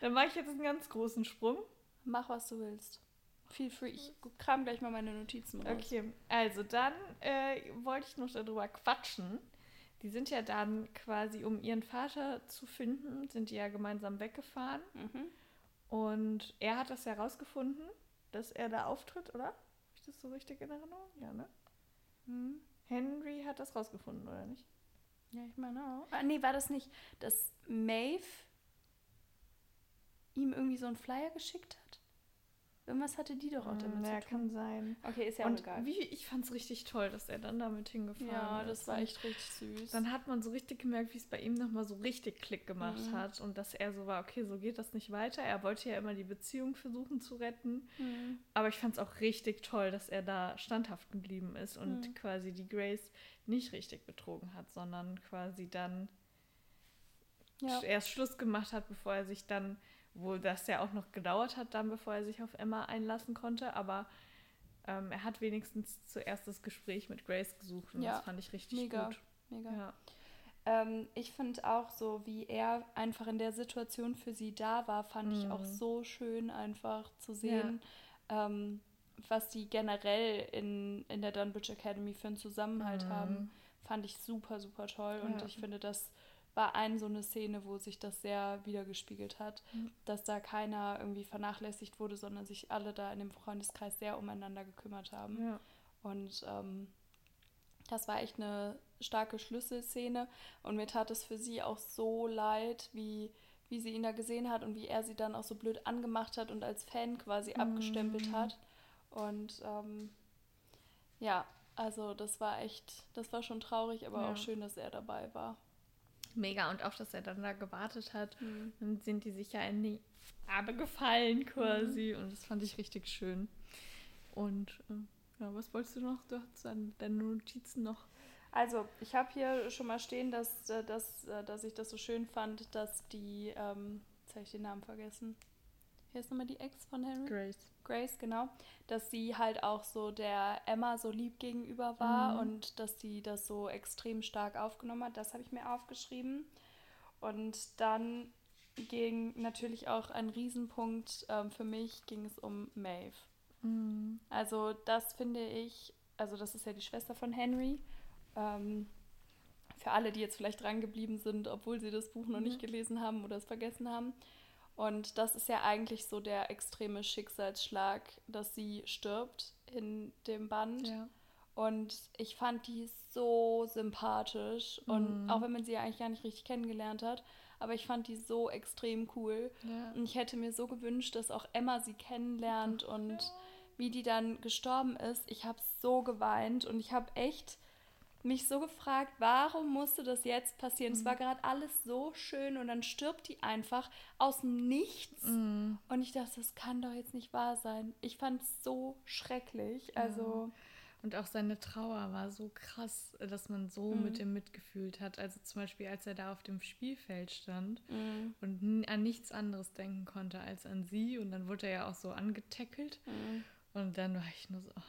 Dann mache ich jetzt einen ganz großen Sprung. Mach, was du willst. Feel free. Ich kram gleich mal meine Notizen raus. Okay, also dann äh, wollte ich noch darüber quatschen. Die sind ja dann quasi, um ihren Vater zu finden, sind die ja gemeinsam weggefahren. Mhm. Und er hat das herausgefunden, dass er da auftritt, oder? Habe ich das so richtig in Erinnerung? Ja, ne? Hm. Henry hat das rausgefunden, oder nicht? Ja, ich meine auch. Ah, nee, war das nicht, dass Maeve ihm irgendwie so einen Flyer geschickt hat? Irgendwas hatte die doch auch damit mm, ja, zu tun. kann sein. Okay, ist ja und egal. Wie, ich fand es richtig toll, dass er dann damit hingefahren ist. Ja, das war echt richtig süß. Dann hat man so richtig gemerkt, wie es bei ihm nochmal so richtig Klick gemacht mhm. hat und dass er so war, okay, so geht das nicht weiter. Er wollte ja immer die Beziehung versuchen zu retten. Mhm. Aber ich fand es auch richtig toll, dass er da standhaft geblieben ist und mhm. quasi die Grace nicht richtig betrogen hat, sondern quasi dann ja. erst Schluss gemacht hat, bevor er sich dann wo das ja auch noch gedauert hat, dann bevor er sich auf Emma einlassen konnte, aber ähm, er hat wenigstens zuerst das Gespräch mit Grace gesucht und ja, das fand ich richtig mega, gut. Mega. Ja. Ähm, ich finde auch so, wie er einfach in der Situation für sie da war, fand mhm. ich auch mhm. so schön einfach zu sehen, ja. ähm, was die generell in, in der Dunbridge Academy für einen Zusammenhalt mhm. haben. Fand ich super, super toll und ich finde, das war eine so eine Szene, wo sich das sehr wiedergespiegelt hat, mhm. dass da keiner irgendwie vernachlässigt wurde, sondern sich alle da in dem Freundeskreis sehr umeinander gekümmert haben. Ja. Und ähm, das war echt eine starke Schlüsselszene und mir tat es für sie auch so leid, wie, wie sie ihn da gesehen hat und wie er sie dann auch so blöd angemacht hat und als Fan quasi mhm. abgestempelt hat. Und ähm, ja, also das war echt, das war schon traurig, aber ja. auch schön, dass er dabei war. Mega und auch, dass er dann da gewartet hat. Mhm. Dann sind die sich ja in die Arme gefallen quasi mhm. und das fand ich richtig schön. Und äh, ja, was wolltest du noch? Du hast deine Notizen noch. Also, ich habe hier schon mal stehen, dass, äh, dass, äh, dass ich das so schön fand, dass die, ähm, jetzt habe ich den Namen vergessen. Hier ist nochmal die Ex von Henry. Grace. Grace, genau, dass sie halt auch so der Emma so lieb gegenüber war mhm. und dass sie das so extrem stark aufgenommen hat. Das habe ich mir aufgeschrieben. Und dann ging natürlich auch ein Riesenpunkt ähm, für mich, ging es um Maeve. Mhm. Also das finde ich also das ist ja die Schwester von Henry. Ähm, für alle, die jetzt vielleicht dran geblieben sind, obwohl sie das Buch noch Mhm. nicht gelesen haben oder es vergessen haben. Und das ist ja eigentlich so der extreme Schicksalsschlag, dass sie stirbt in dem Band. Ja. Und ich fand die so sympathisch. Und Mhm. auch wenn man sie ja eigentlich gar nicht richtig kennengelernt hat, aber ich fand die so extrem cool. Ja. Und ich hätte mir so gewünscht, dass auch Emma sie kennenlernt und wie die dann gestorben ist. Ich habe so geweint und ich habe echt mich so gefragt, warum musste das jetzt passieren? Es war gerade alles so schön und dann stirbt die einfach aus dem Nichts. Mhm. Und ich dachte, das kann doch jetzt nicht wahr sein. Ich fand es so schrecklich. Also, Und auch seine Trauer war so krass, dass man so Mhm. mit ihm mitgefühlt hat. Also zum Beispiel, als er da auf dem Spielfeld stand mm, und an nichts anderes denken konnte als an sie. Und dann wurde er ja auch so angetackelt. mm. Und dann war ich nur so, oh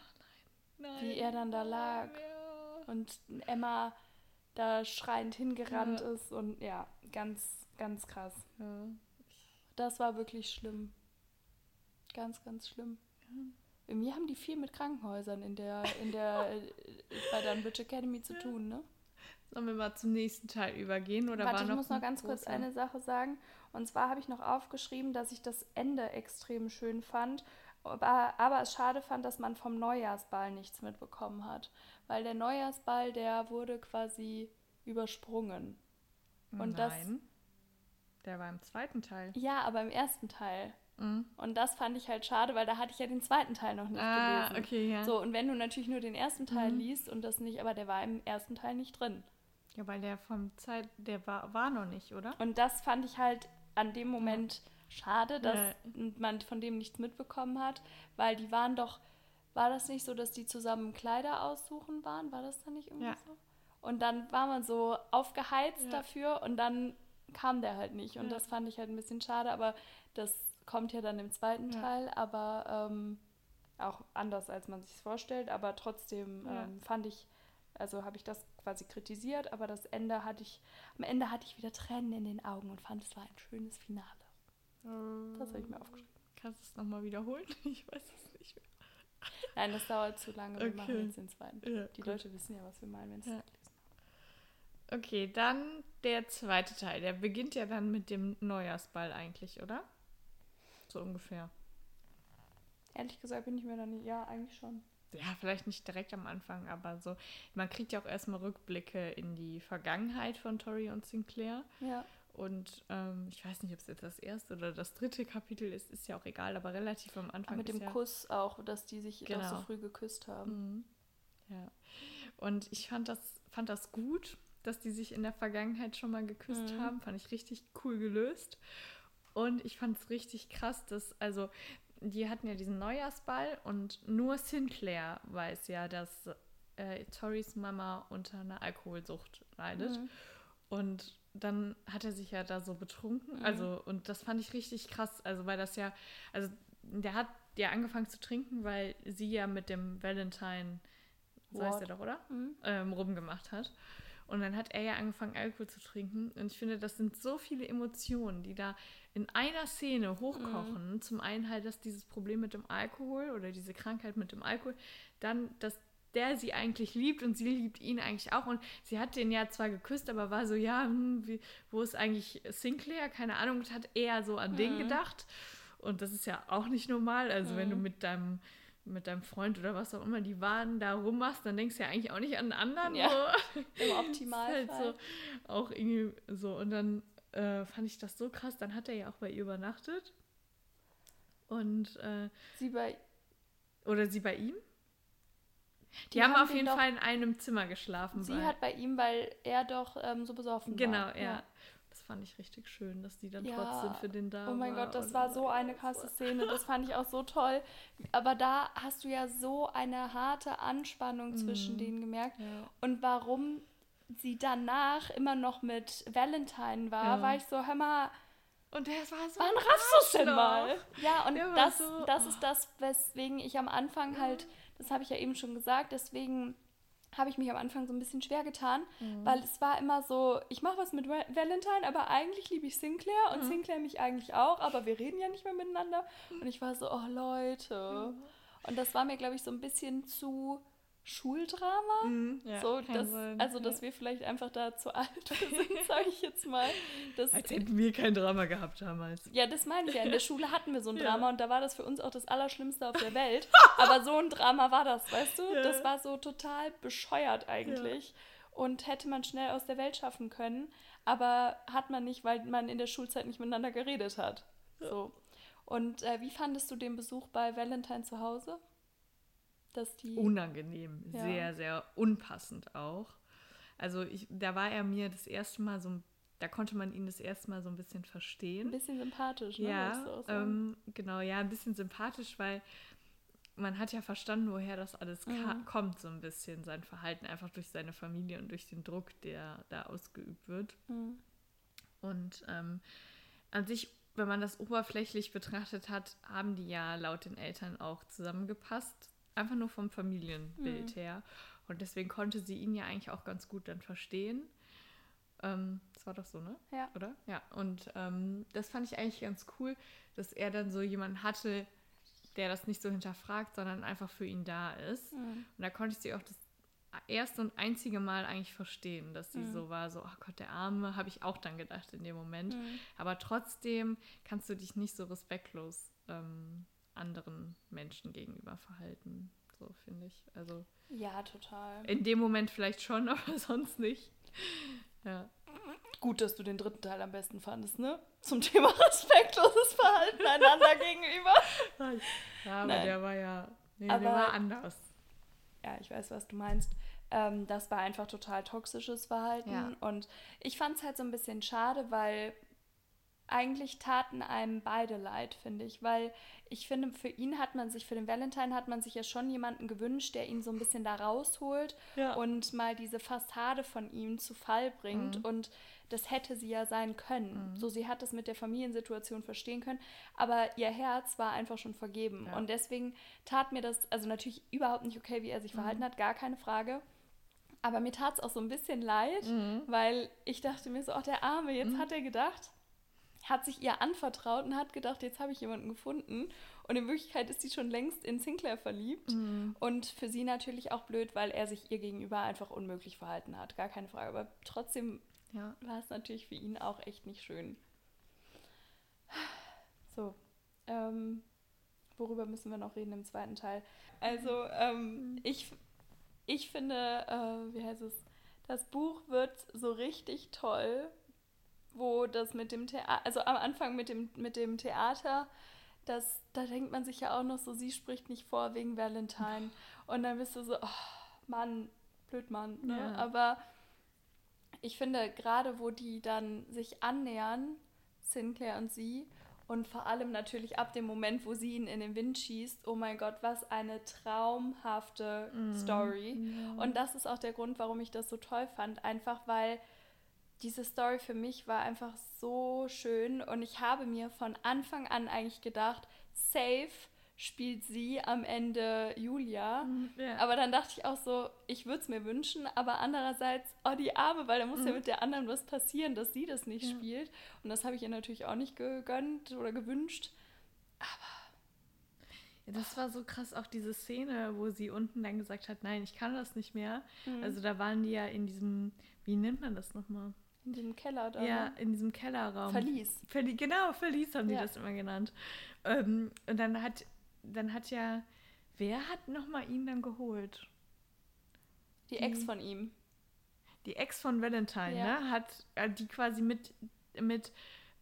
nein, nein. Wie er dann da lag. Ja. Und Emma da schreiend hingerannt Ja. ist und ja, ganz, ganz krass. Ja. Das war wirklich schlimm. Ganz, ganz schlimm. Irgendwie haben die viel mit Krankenhäusern in der, in der, [laughs] äh, bei der Bridge Academy zu tun, ne? Sollen wir mal zum nächsten Teil übergehen? Oder Warte, war ich noch muss noch ganz kurz eine Sache sagen. Und zwar habe ich noch aufgeschrieben, dass ich das Ende extrem schön fand, aber, aber es schade fand, dass man vom Neujahrsball nichts mitbekommen hat. Weil der Neujahrsball, der wurde quasi übersprungen. Und das- Nein. Der war im zweiten Teil. Ja, aber im ersten Teil. Mhm. Und das fand ich halt schade, weil da hatte ich ja den zweiten Teil noch nicht Ah, gelesen. okay, ja. So, und wenn du natürlich nur den ersten Teil Mhm. liest und das nicht, aber der war im ersten Teil nicht drin. Ja, weil der vom Zeit, der war, war noch nicht, oder? Und das fand ich halt an dem Moment schade, dass Ja. man von dem nichts mitbekommen hat, weil die waren doch, war das nicht so, dass die zusammen Kleider aussuchen waren? War das dann nicht irgendwie Ja. so? Und dann war man so aufgeheizt Ja. dafür und dann kam der halt nicht. Und das fand ich halt ein bisschen schade, aber das kommt ja dann im zweiten. Teil, aber ähm, auch anders, als man sich vorstellt. Aber trotzdem ähm, fand ich, also habe ich das quasi kritisiert, aber das Ende hatte ich, am Ende hatte ich wieder Tränen in den Augen und fand, es war ein schönes Finale. Das habe ich mir aufgeschrieben. Kannst du es nochmal wiederholen? [laughs] Ich weiß es nicht mehr. Nein, das dauert zu lange. Wir Okay. machen jetzt den zweiten. Ja, Die gut. Leute wissen ja, was wir meinen, wenn sie Ja. es gelesen Okay, dann der zweite Teil. Der beginnt ja dann mit dem Neujahrsball eigentlich, oder? So ungefähr. Ehrlich gesagt bin ich mir da nicht. Ja, eigentlich schon. Ja, vielleicht nicht direkt am Anfang, aber so. Man kriegt ja auch erstmal Rückblicke in die Vergangenheit von Tori und Sinclair. Ja. Und ähm, ich weiß nicht, ob es jetzt das erste oder das dritte Kapitel ist, ist ja auch egal, aber relativ am Anfang. mit ist dem ja, Kuss auch, dass die sich doch so Genau. früh geküsst haben. Mhm. Ja. Und ich fand das, fand das gut, dass die sich in der Vergangenheit schon mal geküsst Mhm. haben. Fand ich richtig cool gelöst. Und ich fand es richtig krass, dass, also, die hatten ja diesen Neujahrsball und nur Sinclair weiß ja, dass äh, Torys Mama unter einer Alkoholsucht leidet. Mhm. Und dann hat er sich ja da so betrunken. Mhm. Also, und das fand ich richtig krass. Also, weil das ja, also, der hat ja angefangen zu trinken, weil sie ja mit dem Valentine, so heißt Ward. er doch, oder? Mhm. Ähm, rumgemacht hat. Und dann hat er ja angefangen, Alkohol zu trinken. Und ich finde, das sind so viele Emotionen, die da in einer Szene hochkochen. Zum einen halt, dass dieses Problem mit dem Alkohol oder diese Krankheit mit dem Alkohol, dann, dass der sie eigentlich liebt und sie liebt ihn eigentlich auch. Und sie hat den ja zwar geküsst, aber war so, ja, hm, wie, wo ist eigentlich Sinclair? Keine Ahnung, und hat eher so an den Mhm. gedacht. Und das ist ja auch nicht normal. Also wenn du Mhm. mit deinem mit deinem Freund oder was auch immer die Waren da rummachst, dann denkst du ja eigentlich auch nicht an den anderen. Ja. So. [laughs] Im Optimalfall. [laughs] halt so, auch irgendwie so. Und dann äh, fand ich das so krass. Dann hat er ja auch bei ihr übernachtet. Und, äh, Sie bei oder sie bei ihm? Die, Die haben, haben auf den jeden Fall in einem Zimmer geschlafen. Sie bei- hat bei ihm, weil er doch ähm, so besoffen Genau, war. ja. Das fand ich richtig schön, dass die dann Ja. trotzdem für den da Oh mein. Gott, das war so eine krasse Szene. Das fand ich auch so toll. Aber da hast du ja so eine harte Anspannung zwischen Mhm. denen gemerkt. Ja. Und warum sie danach immer noch mit Valentine war, Ja. war ich so, hör mal, Und der war so. wann ein raffst du denn mal? Ja, und das, so- das ist das, weswegen ich am Anfang halt, das habe ich ja eben schon gesagt, deswegen habe ich mich am Anfang so ein bisschen schwer getan, Mhm. weil es war immer so, ich mache was mit Val- Valentine, aber eigentlich liebe ich Sinclair und Mhm. Sinclair mich eigentlich auch, aber wir reden ja nicht mehr miteinander. Und ich war so, oh Leute. Und das war mir, glaube ich, so ein bisschen zu Schuldrama. Mhm, ja, so, dass, sein, also, ja. dass wir vielleicht einfach da zu alt [laughs] sind, sage ich jetzt mal. Das, Als hätten wir kein Drama gehabt damals. ja, das meine ich ja. In der Schule hatten wir so ein Ja. Drama und da war das für uns auch das Allerschlimmste auf der [laughs] Welt. Aber so ein Drama war das, weißt du? Ja. Das war so total bescheuert eigentlich. Und hätte man schnell aus der Welt schaffen können, aber hat man nicht, weil man in der Schulzeit nicht miteinander geredet hat. So. Und äh, wie fandest du den Besuch bei Valentine zu Hause? Dass die. Unangenehm, Ja. sehr, sehr unpassend auch. Also ich, da war er mir das erste Mal so, ein- da konnte man ihn das erste Mal so ein bisschen ein verstehen. bisschen sympathisch, ne? Ja, sagen. ähm, genau, ja, ein bisschen sympathisch, weil man hat ja verstanden, woher das alles Mhm. kommt, so ein bisschen, sein Verhalten, einfach durch seine Familie und durch den Druck, der da ausgeübt wird. Mhm. Und ähm, an sich, wenn man das oberflächlich betrachtet hat, haben die ja laut den Eltern auch zusammengepasst. Einfach nur vom Familienbild Mhm. her. Und deswegen konnte sie ihn ja eigentlich auch ganz gut dann verstehen. Ähm, das war doch so, ne? Ja. Oder? Ja. Und ähm, das fand ich eigentlich ganz cool, dass er dann so jemanden hatte, der das nicht so hinterfragt, sondern einfach für ihn da ist. Mhm. Und da konnte ich sie auch das erste und einzige Mal eigentlich verstehen, dass sie Mhm. so war, so, ach Gott, der Arme, habe ich auch dann gedacht in dem Moment. Mhm. Aber trotzdem kannst du dich nicht so respektlos ähm, anderen Menschen gegenüber verhalten. So finde ich. Also Ja, total. in dem Moment vielleicht schon, [laughs] aber sonst nicht. Ja. Gut, dass du den dritten Teil am besten fandest, ne? Zum Thema [laughs] respektloses Verhalten einander [laughs] gegenüber. Ja, aber Nein. der war ja, nee, Aber- der war anders. Ja, ich weiß, was du meinst. Ähm, das war einfach total toxisches Verhalten. Ja. Und ich fand es halt so ein bisschen schade, weil eigentlich taten einem beide leid, finde ich. Weil ich finde, für ihn hat man sich, für den Valentine hat man sich ja schon jemanden gewünscht, der ihn so ein bisschen da rausholt Ja. und mal diese Fassade von ihm zu Fall bringt. Mhm. Und das hätte sie ja sein können. So, sie hat es mit der Familiensituation verstehen können, aber ihr Herz war einfach schon vergeben. Ja. Und deswegen tat mir das, also natürlich überhaupt nicht okay, wie er sich verhalten hat, gar keine Frage. Aber mir tat es auch so ein bisschen leid, Mhm. weil ich dachte mir so, ach der Arme, jetzt hat er gedacht, hat sich ihr anvertraut und hat gedacht, jetzt habe ich jemanden gefunden. Und in Wirklichkeit ist sie schon längst in Sinclair verliebt. Mhm. Und für sie natürlich auch blöd, weil er sich ihr gegenüber einfach unmöglich verhalten hat. Gar keine Frage. Aber trotzdem Ja. war es natürlich für ihn auch echt nicht schön. So, ähm, worüber müssen wir noch reden im zweiten Teil? Also, ähm, ich, ich finde, äh, wie heißt es, das Buch wird so richtig toll, wo das mit dem Theater, also am Anfang mit dem, mit dem Theater, das, da denkt man sich ja auch noch so, sie spricht nicht vor wegen Valentine. Und dann bist du so, oh, Mann, blöd Mann. Ne? Ja. Aber ich finde, gerade wo die dann sich annähern, Sinclair und sie, und vor allem natürlich ab dem Moment, wo sie ihn in den Wind schießt, oh mein Gott, was eine traumhafte Story. Und das ist auch der Grund, warum ich das so toll fand. Einfach weil diese Story für mich war einfach so schön und ich habe mir von Anfang an eigentlich gedacht, safe spielt sie am Ende Julia. ja. Aber dann dachte ich auch so, ich würde es mir wünschen, aber andererseits, oh die Arme, weil da muss ja mit der anderen was passieren, dass sie das nicht Mhm. Ja. spielt. Und das habe ich ihr natürlich auch nicht gegönnt oder gewünscht. Ja, das war so krass, auch diese Szene, wo sie unten dann gesagt hat, nein, ich kann das nicht mehr. Mhm. Also da waren die ja in diesem, wie nennt man das nochmal? In diesem Keller da. Ja, ne? in diesem Kellerraum. Verlies. Verli genau, Verlies haben die Ja. das immer genannt. Ähm, und dann hat, dann hat ja, wer hat nochmal ihn dann geholt? Die Die- Ex von ihm. Die Ex von Valentine, Ja. ne? Hat äh, die quasi mit, mit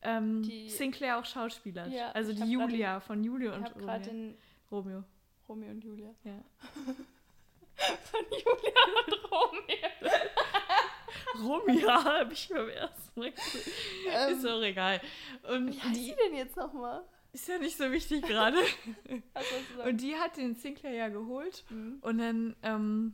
ähm, Die- Sinclair auch schauspielert. Ja, also die Julia von Julio und Romeo. den Romeo. Romeo und Julia. Ja. [laughs] Von Julia und [laughs] Romeo. [laughs] Romeo habe ich beim ersten Mal gesehen. Ähm, Ist auch egal. Und Wie heißt die sie denn jetzt nochmal? ist ja nicht so wichtig gerade. [laughs] Und die hat den Sinclair ja geholt. Mhm. Und dann, ähm,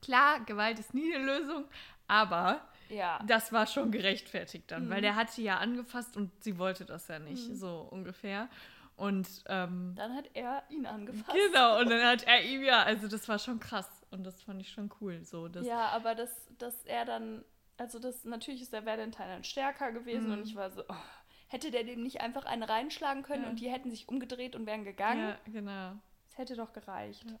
klar, Gewalt ist nie eine Lösung, aber Ja. das war schon gerechtfertigt dann, Mhm. weil der hat sie ja angefasst und sie wollte das ja nicht, so ungefähr. Und ähm, Dann hat er ihn angefasst. genau, und dann hat er ihm ja, also das war schon krass und das fand ich schon cool. So, dass, Ja, aber dass, dass er dann, also das natürlich ist der Valentine dann stärker gewesen Mhm. und ich war so, oh, hätte der dem nicht einfach eine reinschlagen können Ja. und die hätten sich umgedreht und wären gegangen? ja, genau. Das hätte doch gereicht. [laughs]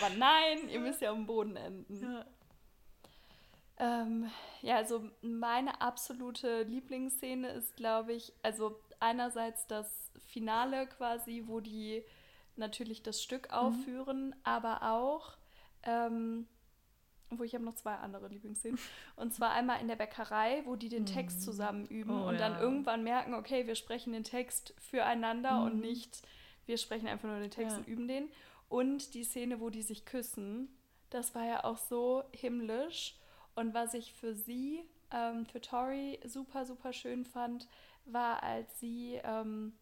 Aber nein, ihr müsst ja am Boden enden. Ja. Ähm, ja, also meine absolute Lieblingsszene ist, glaube ich, also einerseits das Finale quasi, wo die natürlich das Stück mhm. aufführen, mhm. aber auch, ähm, wo ich habe noch zwei andere Lieblingsszenen. Und zwar einmal in der Bäckerei, wo die den Text mhm. zusammen üben oh, und dann ja. irgendwann merken, okay, wir sprechen den Text füreinander mhm. und nicht, wir sprechen einfach nur den Text ja. und üben den. Und die Szene, wo die sich küssen, das war ja auch so himmlisch. Und was ich für sie, ähm, für Tori super, super schön fand, war, als sie ähm,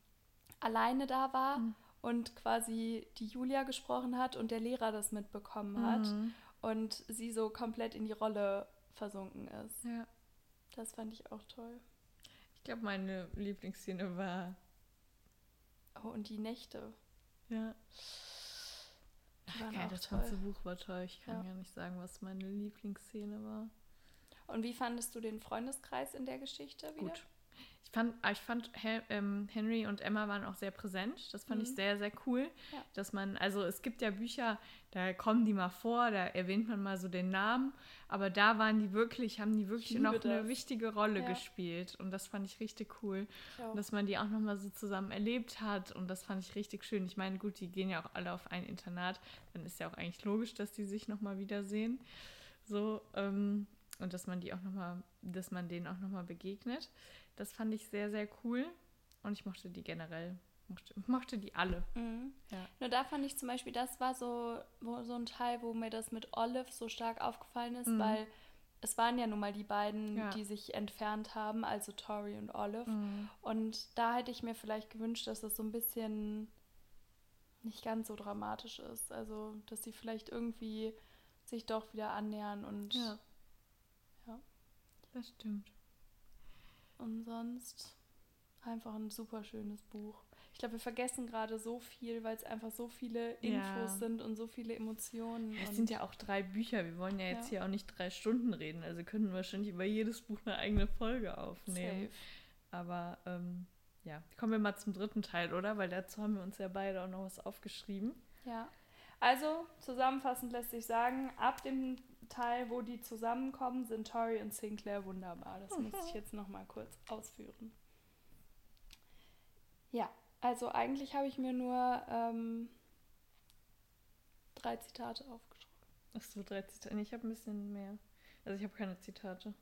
alleine da war mhm. Und quasi die Julia gesprochen hat und der Lehrer das mitbekommen hat mhm. und sie so komplett in die Rolle versunken ist. Ja. Das fand ich auch toll. Ich glaube, meine Lieblingsszene war. Oh, und die Nächte. Ja. Ach, geil, das toll. ganze Buch war toll. Ich kann ja. gar nicht sagen, was meine Lieblingsszene war. Und wie fandest du den Freundeskreis in der Geschichte wieder? Gut. Ich fand, ah, ich fand ähm, Henry und Emma waren auch sehr präsent. Das fand mhm. ich sehr, sehr cool. Ja. Dass man, also es gibt ja Bücher, da kommen die mal vor, da erwähnt man mal so den Namen, aber da waren die wirklich, haben die wirklich noch das. eine wichtige Rolle ja. gespielt. Und das fand ich richtig cool. Und dass man die auch nochmal so zusammen erlebt hat. Und das fand ich richtig schön. Ich meine, gut, die gehen ja auch alle auf ein Internat. Dann ist ja auch eigentlich logisch, dass die sich nochmal wiedersehen. So, ähm, und dass man die auch nochmal, dass man denen auch nochmal begegnet. Das fand ich sehr, sehr cool. Und ich mochte die generell. Mochte, mochte die alle. Mhm. Ja. Nur da fand ich zum Beispiel, das war so, wo, so ein Teil, wo mir das mit Olive so stark aufgefallen ist, mhm. weil es waren ja nun mal die beiden, ja. die sich entfernt haben, also Tori und Olive. Mhm. Und da hätte ich mir vielleicht gewünscht, dass das so ein bisschen nicht ganz so dramatisch ist. Also, dass sie vielleicht irgendwie sich doch wieder annähern und. Ja. ja. Das stimmt. Und sonst einfach ein super schönes Buch. Ich glaube, wir vergessen gerade so viel, weil es einfach so viele Infos ja. sind und so viele Emotionen. Ja, es sind ja auch drei Bücher. Wir wollen ja jetzt ja. hier auch nicht drei Stunden reden. Also könnten wir wahrscheinlich über jedes Buch eine eigene Folge aufnehmen. Safe. Aber ähm, ja, kommen wir mal zum dritten Teil, oder? Weil dazu haben wir uns ja beide auch noch was aufgeschrieben. Ja. Also, zusammenfassend lässt sich sagen, ab dem Teil, wo die zusammenkommen, sind Tori und Sinclair wunderbar. Das muss ich jetzt noch mal kurz ausführen. Ja, also eigentlich habe ich mir nur ähm, drei Zitate aufgeschrieben. Ach so, drei Zitate. Ich habe ein bisschen mehr. Also ich habe keine Zitate.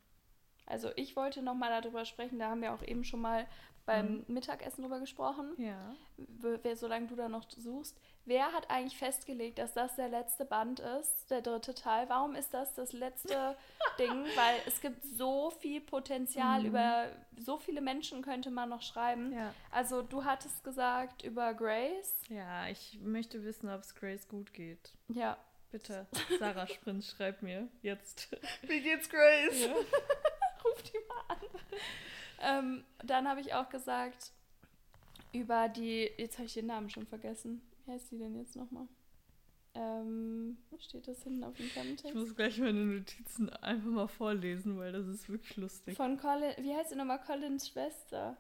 Also ich wollte noch mal darüber sprechen, da haben wir auch eben schon mal beim mhm. Mittagessen drüber gesprochen. Ja. Wer, solange du da noch suchst. Wer hat eigentlich festgelegt, dass das der letzte Band ist, der dritte Teil? Warum ist das das letzte [laughs] Ding? Weil es gibt so viel Potenzial, mhm. über so viele Menschen könnte man noch schreiben. Ja. Also du hattest gesagt über Grace. Ja, ich möchte wissen, ob es Grace gut geht. Ja. Bitte, Sarah Sprint, schreib mir jetzt. [laughs] Wie geht's Grace? Ja. [laughs] Ruf die mal an. Ähm, dann habe ich auch gesagt, über die, jetzt habe ich den Namen schon vergessen. Wie heißt die denn jetzt nochmal? Ähm, steht das hinten auf dem Klappentext? Ich muss gleich meine Notizen einfach mal vorlesen, weil das ist wirklich lustig. Von Colin, wie heißt sie nochmal? Collins Schwester.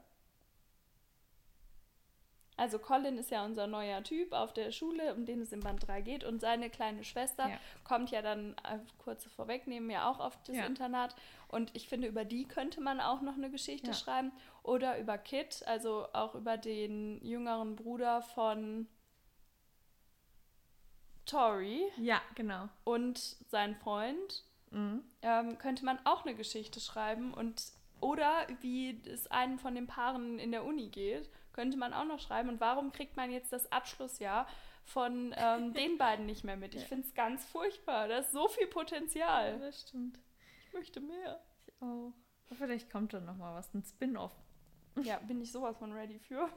Also Colin ist ja unser neuer Typ auf der Schule, um den es im Band 3 geht. Und seine kleine Schwester ja. kommt ja dann, äh, kurz vorwegnehmen, ja auch auf das ja. Internat. Und ich finde, über die könnte man auch noch eine Geschichte ja. schreiben. Oder über Kit, also auch über den jüngeren Bruder von Tori. Ja, genau. Und sein Freund. Mhm. Ähm, könnte man auch eine Geschichte schreiben. Und oder wie es einem von den Paaren in der Uni geht könnte man auch noch schreiben. Und warum kriegt man jetzt das Abschlussjahr von ähm, den [laughs] beiden nicht mehr mit? Ich finde es ganz furchtbar. Da ist so viel Potenzial. Ja, das stimmt. Ich möchte mehr. Ich auch. Vielleicht kommt dann noch mal was, ein Spin-off. Ja, bin ich sowas von ready für.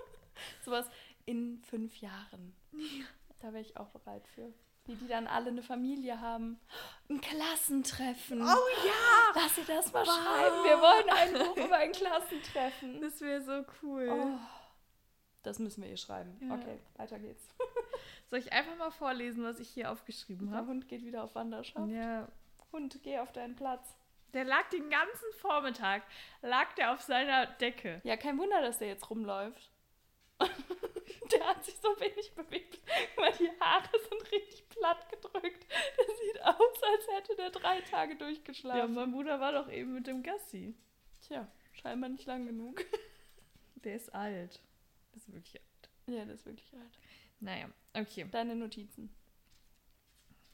[laughs] sowas in fünf Jahren. Ja. Da wäre ich auch bereit für. Wie die dann alle eine Familie haben. Ein Klassentreffen. Oh ja! Lass ihr das mal wow. schreiben. Wir wollen ein Buch über ein Klassentreffen. [laughs] Das wäre so cool. Oh. Das müssen wir ihr schreiben. Ja. Okay, weiter geht's. [laughs] Soll ich einfach mal vorlesen, was ich hier aufgeschrieben habe? Der Hund geht wieder auf Wanderschaft. Ja. Hund, geh auf deinen Platz. Der lag den ganzen Vormittag, lag der auf seiner Decke. Ja, kein Wunder, dass der jetzt rumläuft. [laughs] [laughs] Der hat sich so wenig bewegt, weil die Haare sind richtig platt gedrückt. Der sieht aus, als hätte der drei Tage durchgeschlafen. Ja, mein Bruder war doch eben mit dem Gassi. Tja, scheinbar nicht lang genug. [laughs] Der ist alt. Das ist wirklich alt. Ja, der ist wirklich alt. Naja, okay. Deine Notizen.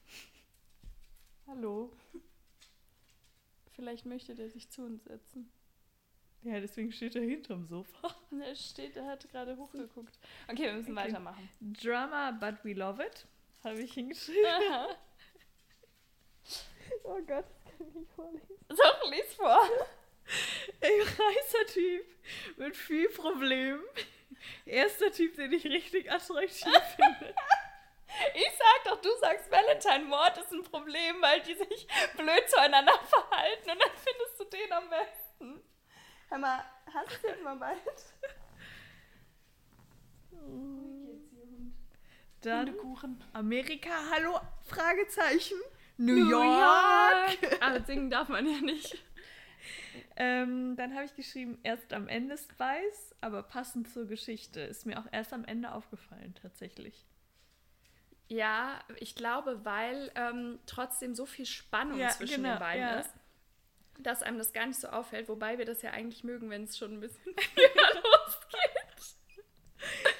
[laughs] Hallo. Vielleicht möchte der sich zu uns setzen. Ja, deswegen steht er hinterm Sofa. [laughs] Er steht, er hat gerade hochgeguckt. Okay, wir müssen Okay. weitermachen. Drama, but we love it. Habe ich hingeschrieben. [laughs] oh Gott, das kann ich nicht vorlesen. Doch, lies vor. [laughs] Ein heißer Typ mit viel Problemen. Erster Typ, den ich richtig attraktiv finde. Ich sag doch, du sagst, Valentine-Mord ist ein Problem, weil die sich blöd zueinander verhalten und dann findest du den am besten. Hör mal, hast du jetzt mal bald? Dann Hundekuchen. Amerika, hallo? Fragezeichen. New, New York. York. Aber singen darf man ja nicht. Ähm, dann habe ich geschrieben, erst am Ende Spice, aber passend zur Geschichte. Ist mir auch erst am Ende aufgefallen, tatsächlich. Ja, ich glaube, weil ähm, trotzdem so viel Spannung Ja, zwischen genau, den beiden ja. ist, dass einem das gar nicht so auffällt, wobei wir das ja eigentlich mögen, wenn es schon ein bisschen [laughs] losgeht.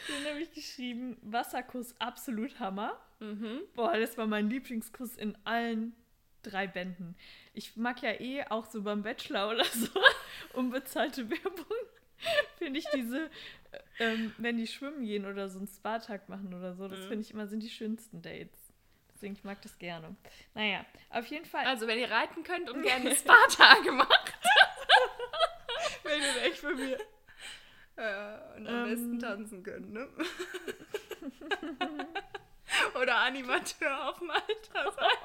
Dann habe ich geschrieben, Wasserkuss absolut Hammer. Mhm. Boah, das war mein Lieblingskuss in allen drei Bänden. Ich mag ja eh auch so beim Bachelor oder so [laughs] unbezahlte Werbung. Finde ich diese, äh, ähm, wenn die schwimmen gehen oder so einen Spa-Tag machen oder so, das Mhm. finde ich immer sind die schönsten Dates. Deswegen, ich mag das gerne. Naja, auf jeden Fall. Also, wenn ihr reiten könnt und [laughs] gerne Spa-Tage macht. [laughs] meldet echt bei mir. Äh, und am besten tanzen können, ne? [laughs] Oder Animateur auf Malta sein.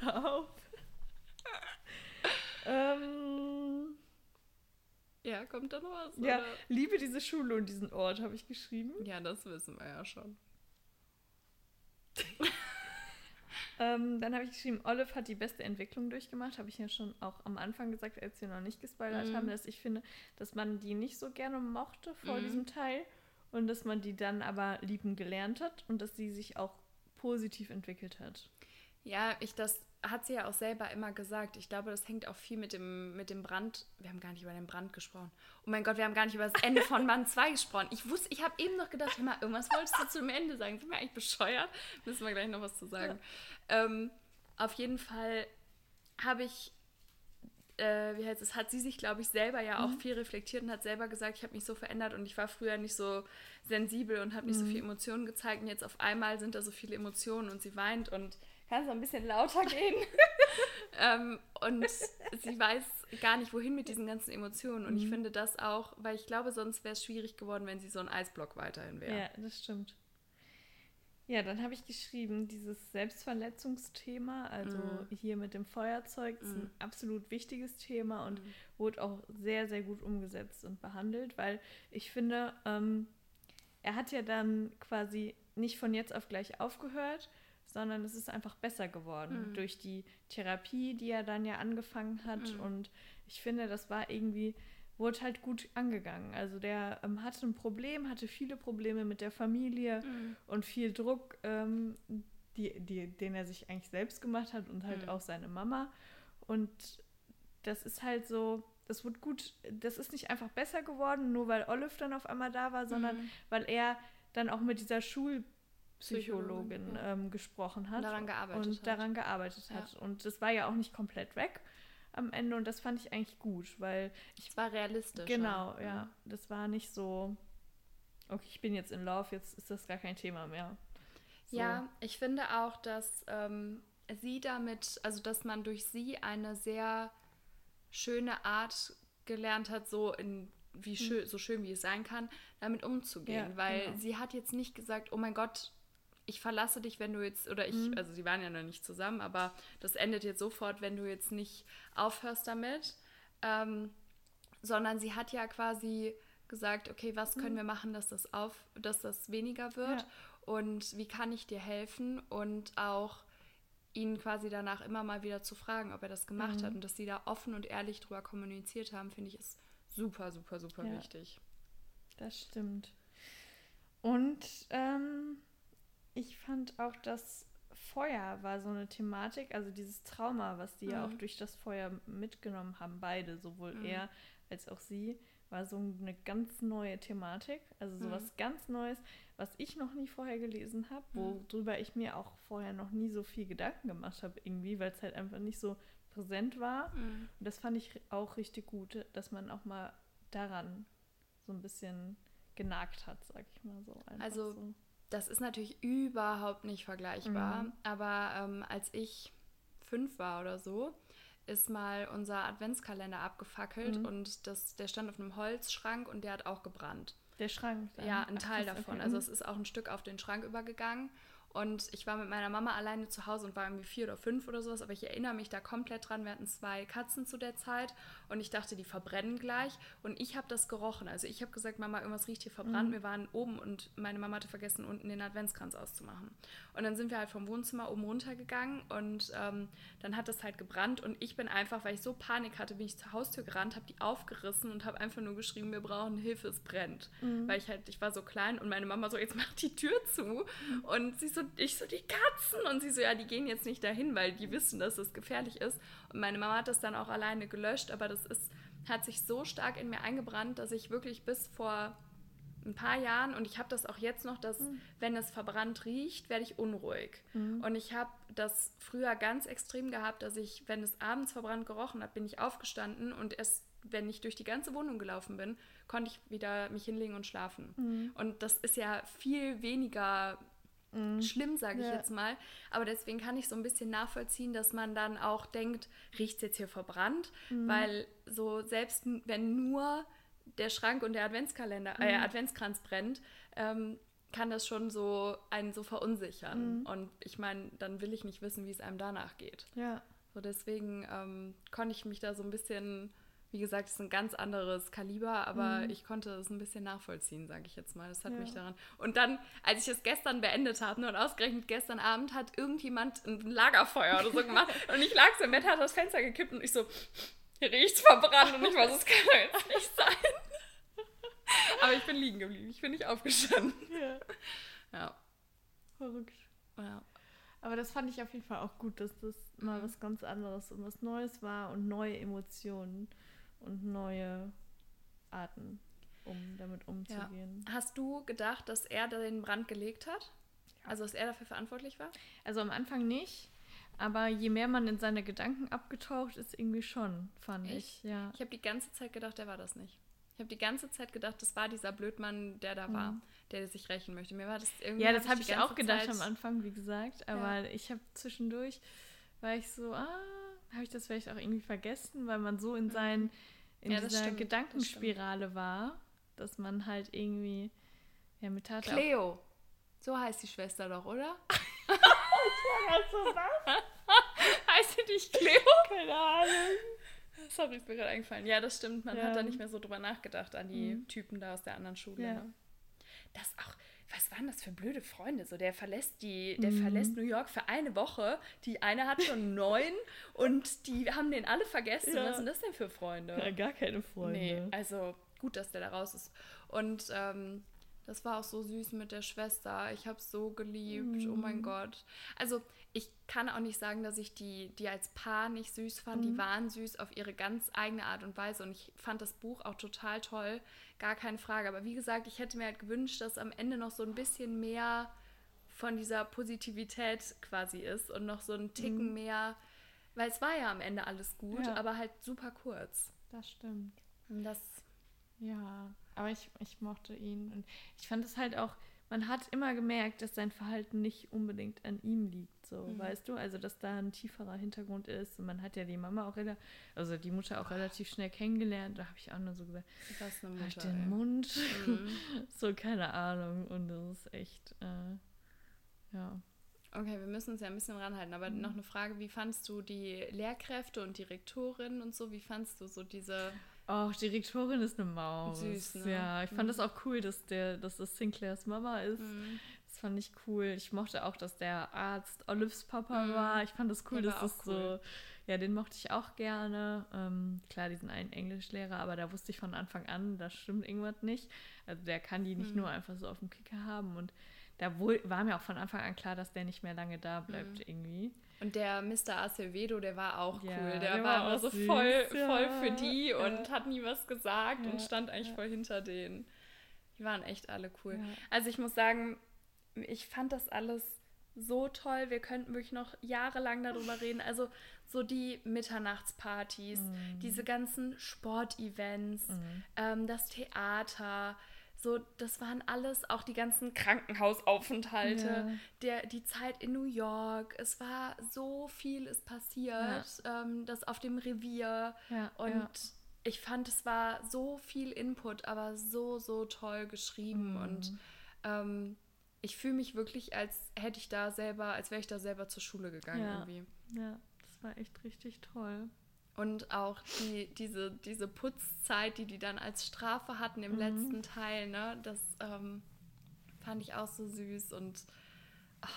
Hör auf. ähm, Ja, kommt da noch was? ja, oder? liebe diese Schule und diesen Ort, habe ich geschrieben. ja, das wissen wir ja schon. Ähm, dann habe ich geschrieben, Olive hat die beste Entwicklung durchgemacht. Habe ich ja schon auch am Anfang gesagt, als wir noch nicht gespoilert Mhm. haben, dass ich finde, dass man die nicht so gerne mochte vor Mhm. diesem Teil und dass man die dann aber lieben gelernt hat und dass sie sich auch positiv entwickelt hat. Ja, ich, das hat sie ja auch selber immer gesagt. Ich glaube, das hängt auch viel mit dem, mit dem Brand. Wir haben gar nicht über den Brand gesprochen. Oh mein Gott, wir haben gar nicht über das Ende von Band 2 gesprochen. Ich wusste, ich habe eben noch gedacht, hör mal, irgendwas wolltest du zum Ende sagen. Sind wir eigentlich bescheuert? Müssen wir gleich noch was zu sagen. Ähm, auf jeden Fall habe ich, äh, wie heißt es, hat sie sich, glaube ich, selber ja auch viel reflektiert und hat selber gesagt, ich habe mich so verändert und ich war früher nicht so sensibel und habe nicht so viele Emotionen gezeigt und jetzt auf einmal sind da so viele Emotionen und sie weint und kann es ein bisschen lauter gehen. [laughs] ähm, und sie [laughs] weiß gar nicht, wohin mit diesen ganzen Emotionen. Und ich finde das auch, weil ich glaube, sonst wäre es schwierig geworden, wenn sie so ein Eisblock weiterhin wäre. Ja, das stimmt. Ja, dann habe ich geschrieben, dieses Selbstverletzungsthema, also Mhm. hier mit dem Feuerzeug, ist ein Mhm. absolut wichtiges Thema und Mhm. wurde auch sehr, sehr gut umgesetzt und behandelt, weil ich finde, ähm, er hat ja dann quasi nicht von jetzt auf gleich aufgehört, sondern es ist einfach besser geworden Mhm. durch die Therapie, die er dann ja angefangen hat. Mhm. Und ich finde, das war irgendwie, wurde halt gut angegangen. Also der ähm, hatte ein Problem, hatte viele Probleme mit der Familie Mhm. und viel Druck, ähm, die, die, den er sich eigentlich selbst gemacht hat und halt Mhm. auch seine Mama. Und das ist halt so, das wird gut, das ist nicht einfach besser geworden, nur weil Olive dann auf einmal da war, sondern Mhm. weil er dann auch mit dieser Schulpsychologin Psychologin, ja. ähm, gesprochen hat Und daran gearbeitet und hat. daran gearbeitet Ja. hat. Und das war ja auch nicht komplett weg am Ende und das fand ich eigentlich gut, weil ich Es war realistisch. genau, ja, das war nicht so okay, ich bin jetzt in Love, jetzt ist das gar kein Thema mehr. So. Ja, ich finde auch, dass ähm, sie damit, also dass man durch sie eine sehr schöne Art gelernt hat, so in wie schön, so schön wie es sein kann, damit umzugehen. Ja, weil genau. sie hat jetzt nicht gesagt, oh mein Gott, ich verlasse dich, wenn du jetzt, oder ich, Mhm. also sie waren ja noch nicht zusammen, aber das endet jetzt sofort, wenn du jetzt nicht aufhörst damit. Ähm, sondern sie hat ja quasi gesagt, okay, was können wir machen, dass das auf, dass das weniger wird Mhm. Ja. und wie kann ich dir helfen und auch ihn quasi danach immer mal wieder zu fragen, ob er das gemacht Mhm. hat und dass sie da offen und ehrlich drüber kommuniziert haben, finde ich ist super, super, super Ja. wichtig. Das stimmt. Und ähm, ich fand auch, das Feuer war so eine Thematik, also dieses Trauma, was die mhm. ja auch durch das Feuer mitgenommen haben, beide, sowohl mhm. er als auch sie, war so eine ganz neue Thematik, also sowas mhm. ganz Neues, was ich noch nie vorher gelesen habe, mhm. worüber ich mir auch vorher noch nie so viel Gedanken gemacht habe, irgendwie, weil es halt einfach nicht so präsent war. Mhm. Und das fand ich auch richtig gut, dass man auch mal daran so ein bisschen genagt hat, sag ich mal so. also so. Das ist natürlich überhaupt nicht vergleichbar, mhm. aber ähm, als ich fünf war oder so, ist mal unser Adventskalender abgefackelt mhm. und das, der stand auf einem Holzschrank und der hat auch gebrannt. Der Schrank? Dann. Ja, ein Teil Ach, davon. Okay. Also es ist auch ein Stück auf den Schrank übergegangen und ich war mit meiner Mama alleine zu Hause und war irgendwie vier oder fünf oder sowas, aber ich erinnere mich da komplett dran. Wir hatten zwei Katzen zu der Zeit und ich dachte, die verbrennen gleich. Und ich habe das gerochen. Also ich habe gesagt, Mama, irgendwas riecht hier verbrannt. Mhm. Wir waren oben und meine Mama hatte vergessen, unten den Adventskranz auszumachen. Und dann sind wir halt vom Wohnzimmer oben runtergegangen und ähm, dann hat das halt gebrannt und ich bin einfach, weil ich so Panik hatte, bin ich zur Haustür gerannt, habe die aufgerissen und habe einfach nur geschrieben, wir brauchen Hilfe, es brennt. Mhm. Weil ich halt, ich war so klein und meine Mama so, jetzt mach die Tür zu. Mhm. Und sie so, ich so, die Katzen. Und sie so, ja, die gehen jetzt nicht dahin, weil die wissen, dass es gefährlich ist. Und meine Mama hat das dann auch alleine gelöscht, aber das ist, hat sich so stark in mir eingebrannt, dass ich wirklich bis vor ein paar Jahren und ich habe das auch jetzt noch, dass mhm. wenn es verbrannt riecht, werde ich unruhig. Mhm. Und ich habe das früher ganz extrem gehabt, dass ich, wenn es abends verbrannt gerochen hat, bin ich aufgestanden und es, wenn ich durch die ganze Wohnung gelaufen bin, konnte ich wieder mich hinlegen und schlafen. Mhm. Und das ist ja viel weniger mhm. schlimm, sage ich ja. jetzt mal. Aber deswegen kann ich so ein bisschen nachvollziehen, dass man dann auch denkt, riecht es jetzt hier verbrannt? Mhm. Weil so selbst wenn nur der Schrank und der Adventskalender, äh, mhm. Adventskranz brennt, ähm, kann das schon so einen so verunsichern. Mhm. Und ich meine, dann will ich nicht wissen, wie es einem danach geht. Ja. So deswegen ähm, konnte ich mich da so ein bisschen wie gesagt, es ist ein ganz anderes Kaliber, aber mhm. ich konnte es ein bisschen nachvollziehen, sage ich jetzt mal. Das hat ja. mich daran. Und dann, als ich es gestern beendet habe, ne, und ausgerechnet gestern Abend hat irgendjemand ein Lagerfeuer oder so [laughs] gemacht und ich lag so im Bett, hat das Fenster gekippt und ich so, hier riecht's verbrannt und ich weiß, es kann jetzt nicht sein. [laughs] aber ich bin liegen geblieben, ich bin nicht aufgestanden. Ja. Ja. Verrückt. Ja. Aber das fand ich auf jeden Fall auch gut, dass das mal mhm. was ganz anderes und was Neues war und neue Emotionen und neue Arten, um damit umzugehen. Ja. Hast du gedacht, dass er den Brand gelegt hat? Ja. Also, dass er dafür verantwortlich war? Also am Anfang nicht. Aber je mehr man in seine Gedanken abgetaucht ist, irgendwie schon, fand Echt? ich. Ja. Ich habe die ganze Zeit gedacht, er war das nicht. Ich habe die ganze Zeit gedacht, das war dieser Blödmann, der da mhm. war, der sich rächen möchte. Mir war das irgendwie. Ja, das habe ich, ich auch gedacht Zeit... am Anfang, wie gesagt. Aber ja. ich habe zwischendurch, war ich so, ah, habe ich das vielleicht auch irgendwie vergessen, weil man so in mhm. seinen in ja, dieser stimmt, Gedankenspirale das war, dass man halt irgendwie ja mit Tat Cleo. So heißt die Schwester doch, oder? [laughs] so heißt sie nicht [laughs] Cleo? Keine Ahnung. Sorry, ist mir gerade eingefallen. Ja, das stimmt. Man ja. hat da nicht mehr so drüber nachgedacht an die mhm. Typen da aus der anderen Schule. Ja. Ne? Das auch, was waren das für blöde Freunde? So, der verlässt die, der mhm. verlässt New York für eine Woche. Die eine hat schon [laughs] neun und die haben den alle vergessen. Ja. Was sind das denn für Freunde? Ja, gar keine Freunde. Nee, also gut, dass der da raus ist. Und ähm, das war auch so süß mit der Schwester. Ich habe es so geliebt. Mhm. Oh mein mhm. Gott. Also ich kann auch nicht sagen, dass ich die, die als Paar nicht süß fand. Mhm. Die waren süß auf ihre ganz eigene Art und Weise. Und ich fand das Buch auch total toll. Gar keine Frage. Aber wie gesagt, ich hätte mir halt gewünscht, dass am Ende noch so ein bisschen mehr von dieser Positivität quasi ist und noch so ein Ticken mhm. mehr, weil es war ja am Ende alles gut, ja. aber halt super kurz. Das stimmt. Und das. Ja, aber ich, ich mochte ihn. Und ich fand es halt auch, man hat immer gemerkt, dass sein Verhalten nicht unbedingt an ihm liegt, so, mhm. weißt du? Also, dass da ein tieferer Hintergrund ist. Und man hat ja die Mama auch relativ, also die Mutter auch relativ schnell kennengelernt. Da habe ich auch nur so gesagt, was eine Mutter, halt den ey. Mund. Mhm. [laughs] so, keine Ahnung. Und das ist echt, äh, ja. Okay, wir müssen uns ja ein bisschen ranhalten, aber mhm. noch eine Frage, wie fandst du die Lehrkräfte und die Rektorin und so, wie fandst du so diese Oh, die Rektorin ist eine Maus. Süß, ne? Ja, ich fand Mhm. das auch cool, dass der, dass das Sinclairs Mama ist. Mhm. Das fand ich cool. Ich mochte auch, dass der Arzt Olives Papa Mhm. war. Ich fand das cool, dass das cool. so. Ja, den mochte ich auch gerne. Ähm, klar, diesen einen Englischlehrer, aber da wusste ich von Anfang an, da stimmt irgendwas nicht. Also der kann die nicht Mhm. nur einfach so auf dem Kicker haben. Und da wohl, war mir auch von Anfang an klar, dass der nicht mehr lange da bleibt Mhm. irgendwie. Und der Mr. Acevedo, der war auch Ja, cool. Der, der war, immer so süß, voll, ja, voll für die ja. und hat nie was gesagt und stand eigentlich voll hinter denen. Die waren echt alle cool. Also ich muss sagen, ich fand das alles so toll. Wir könnten wirklich noch jahrelang darüber reden. Also so die Mitternachtspartys, Mhm. diese ganzen Sportevents, Mhm. ähm, das Theater. So, das waren alles auch die ganzen Krankenhausaufenthalte, Ja. der, die Zeit in New York. Es war so viel ist passiert, ähm, das auf dem Revier. Ja, Und ja. ich fand, es war so viel Input, aber so, so toll geschrieben. Mhm. Und ähm, ich fühle mich wirklich, als hätte ich da selber, als wäre ich da selber zur Schule gegangen Ja. irgendwie. ja, das war echt richtig toll. Und auch die, diese, diese Putzzeit, die die dann als Strafe hatten im Mhm. letzten Teil, ne, das ähm, fand ich auch so süß und ah,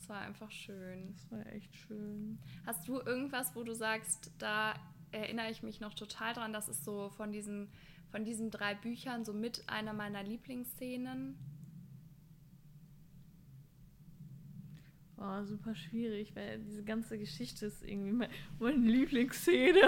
es war einfach schön. Das war echt schön. Hast du irgendwas, wo du sagst, da erinnere ich mich noch total dran, das ist so von diesen, von diesen drei Büchern so mit einer meiner Lieblingsszenen? Oh, super schwierig, weil diese ganze Geschichte ist irgendwie mein, meine Lieblingsszene.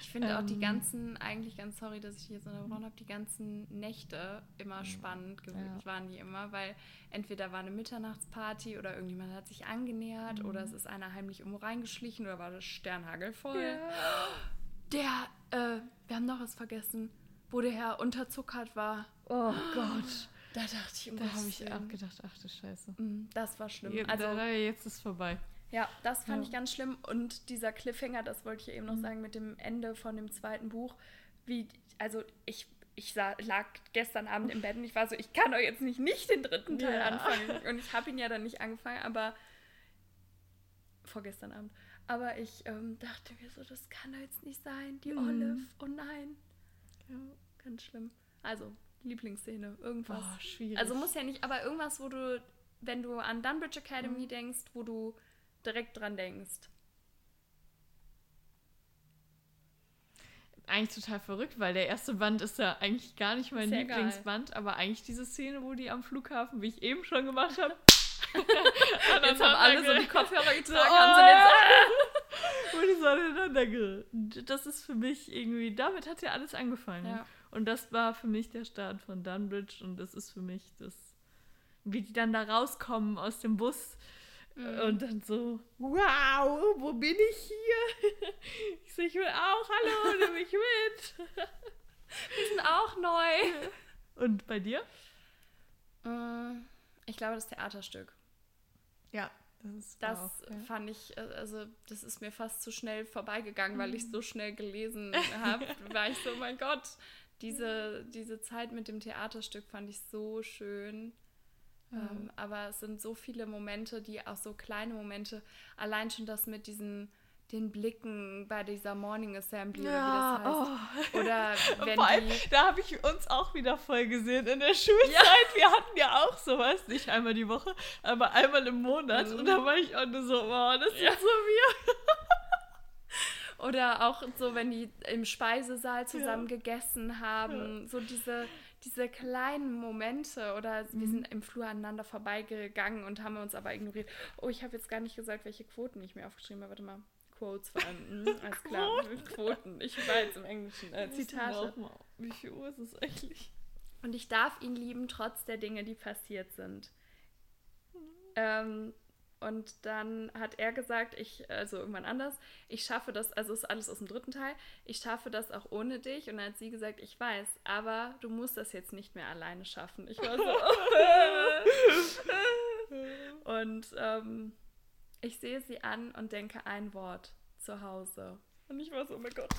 Ich finde auch die Ähm. ganzen, eigentlich ganz sorry, dass ich jetzt unterbrochen habe, die ganzen Nächte immer spannend gew- Ja. waren die immer, weil entweder war eine Mitternachtsparty oder irgendjemand hat sich angenähert Mhm. oder es ist einer heimlich irgendwo reingeschlichen oder war das Sternhagelvoll. Ja. Der, äh, wir haben noch was vergessen, wo der Herr unterzuckert war. Oh Gott. Da dachte ich, um Da habe ich auch gedacht, ach du Scheiße. Mm, Das war schlimm. Jetzt, Also, da- jetzt ist vorbei. ja, das fand Ja. ich ganz schlimm. Und dieser Cliffhanger, das wollte ich ja eben noch Mhm. sagen, mit dem Ende von dem zweiten Buch. Wie, also ich, ich sa- lag gestern Abend im Bett und ich war so, ich kann doch jetzt nicht, nicht den dritten Teil Ja. anfangen. Und ich habe ihn ja dann nicht angefangen, aber vorgestern Abend. Aber ich ähm, dachte mir so, das kann doch jetzt nicht sein. Die Mhm. Olive, oh nein. Ja. Ganz schlimm. Also, Lieblingsszene, irgendwas. Oh, schwierig. Also muss ja nicht, aber irgendwas, wo du, wenn du an Dunbridge Academy Mhm. denkst, wo du direkt dran denkst. eigentlich total verrückt, weil der erste Band ist ja eigentlich gar nicht mein egal. Lieblingsband, aber eigentlich diese Szene, wo die am Flughafen, wie ich eben schon gemacht habe, [laughs] Jetzt haben alle so die Kopfhörer [laughs] getragen, haben oh. so den [laughs] wo die so aneinander Das ist für mich irgendwie, damit hat ja alles angefangen. Ja. Und das war für mich der Start von Dunbridge und das ist für mich das, wie die dann da rauskommen aus dem Bus Mhm. und dann so, wow, wo bin ich hier? [laughs] Ich so, ich will auch, hallo, nimm mich mit. [laughs] Die sind auch neu. [laughs] Und bei dir? Mm, Ich glaube, das Theaterstück. Ja, das, Das auch, ja. fand ich, äh, also das ist mir fast zu schnell vorbeigegangen, weil Mhm. ich so schnell gelesen habe. war ich so, mein Gott, diese, diese Zeit mit dem Theaterstück fand ich so schön. Ähm, aber es sind so viele Momente, die auch so kleine Momente, allein schon das mit diesen, den Blicken bei dieser Morning Assembly oder wie das heißt. oh. Oder [laughs] wenn allem, die. da habe ich uns auch wieder voll gesehen in der Schulzeit. Wir hatten ja auch sowas, nicht einmal die Woche, aber einmal im Monat. Mhm. Und da war ich auch nur so, wow, das ist so wir. [laughs] Oder auch so, wenn die im Speisesaal zusammen gegessen haben. So diese, diese kleinen Momente. Oder wir Mhm. sind im Flur aneinander vorbeigegangen und haben uns aber ignoriert. Oh, ich habe jetzt gar nicht gesagt, welche Quoten ich mir aufgeschrieben habe. Warte mal. Quotes vor allem. Mhm, [laughs] alles klar. Quoten. Ich war jetzt im Englischen. Äh, Zitate. Wie viel Uhr ist es eigentlich? Und ich darf ihn lieben, trotz der Dinge, die passiert sind. Ähm, und dann hat er gesagt, ich, also irgendwann anders, ich schaffe das, also ist alles aus dem dritten Teil, ich schaffe das auch ohne dich. Und dann hat sie gesagt, ich weiß, aber du musst das jetzt nicht mehr alleine schaffen. Ich war so. [laughs] und ähm, ich sehe sie an und denke ein Wort zu Hause. Und ich war so, oh mein Gott.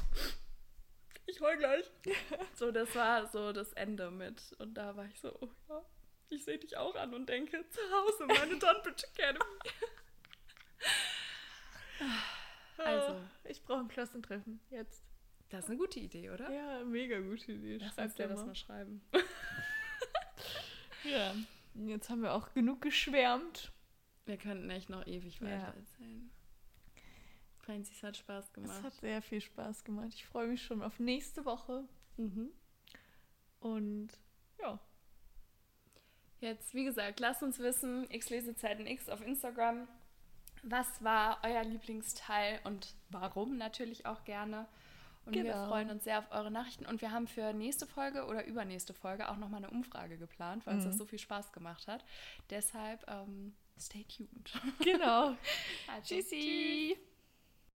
Ich heul gleich. [laughs] So, das war so das Ende mit. Und da war ich so, oh ja, ich sehe dich auch an und denke, zu Hause, meine [laughs] Dunbridge Academy. Also. Ich brauche ein Klassentreffen. Jetzt. Das ist eine gute Idee, oder? Ja, mega gute Idee. Lass uns dir das mal schreiben. [laughs] ja, jetzt haben wir auch genug geschwärmt. Wir könnten echt noch ewig weiter Ja. erzählen. Francis hat Spaß Es gemacht. hat sehr viel Spaß gemacht. Ich freue mich schon auf nächste Woche. Mhm. Und ja, Jetzt, wie gesagt, lasst uns wissen, x Lesezeiten X auf Instagram. Was war euer Lieblingsteil und warum natürlich auch gerne. Und wir Genau. freuen uns sehr auf eure Nachrichten. Und wir haben für nächste Folge oder übernächste Folge auch nochmal eine Umfrage geplant, weil uns Mhm. das so viel Spaß gemacht hat. Deshalb, ähm, stay tuned. genau. [laughs] Also, Tschüssi. tschüss.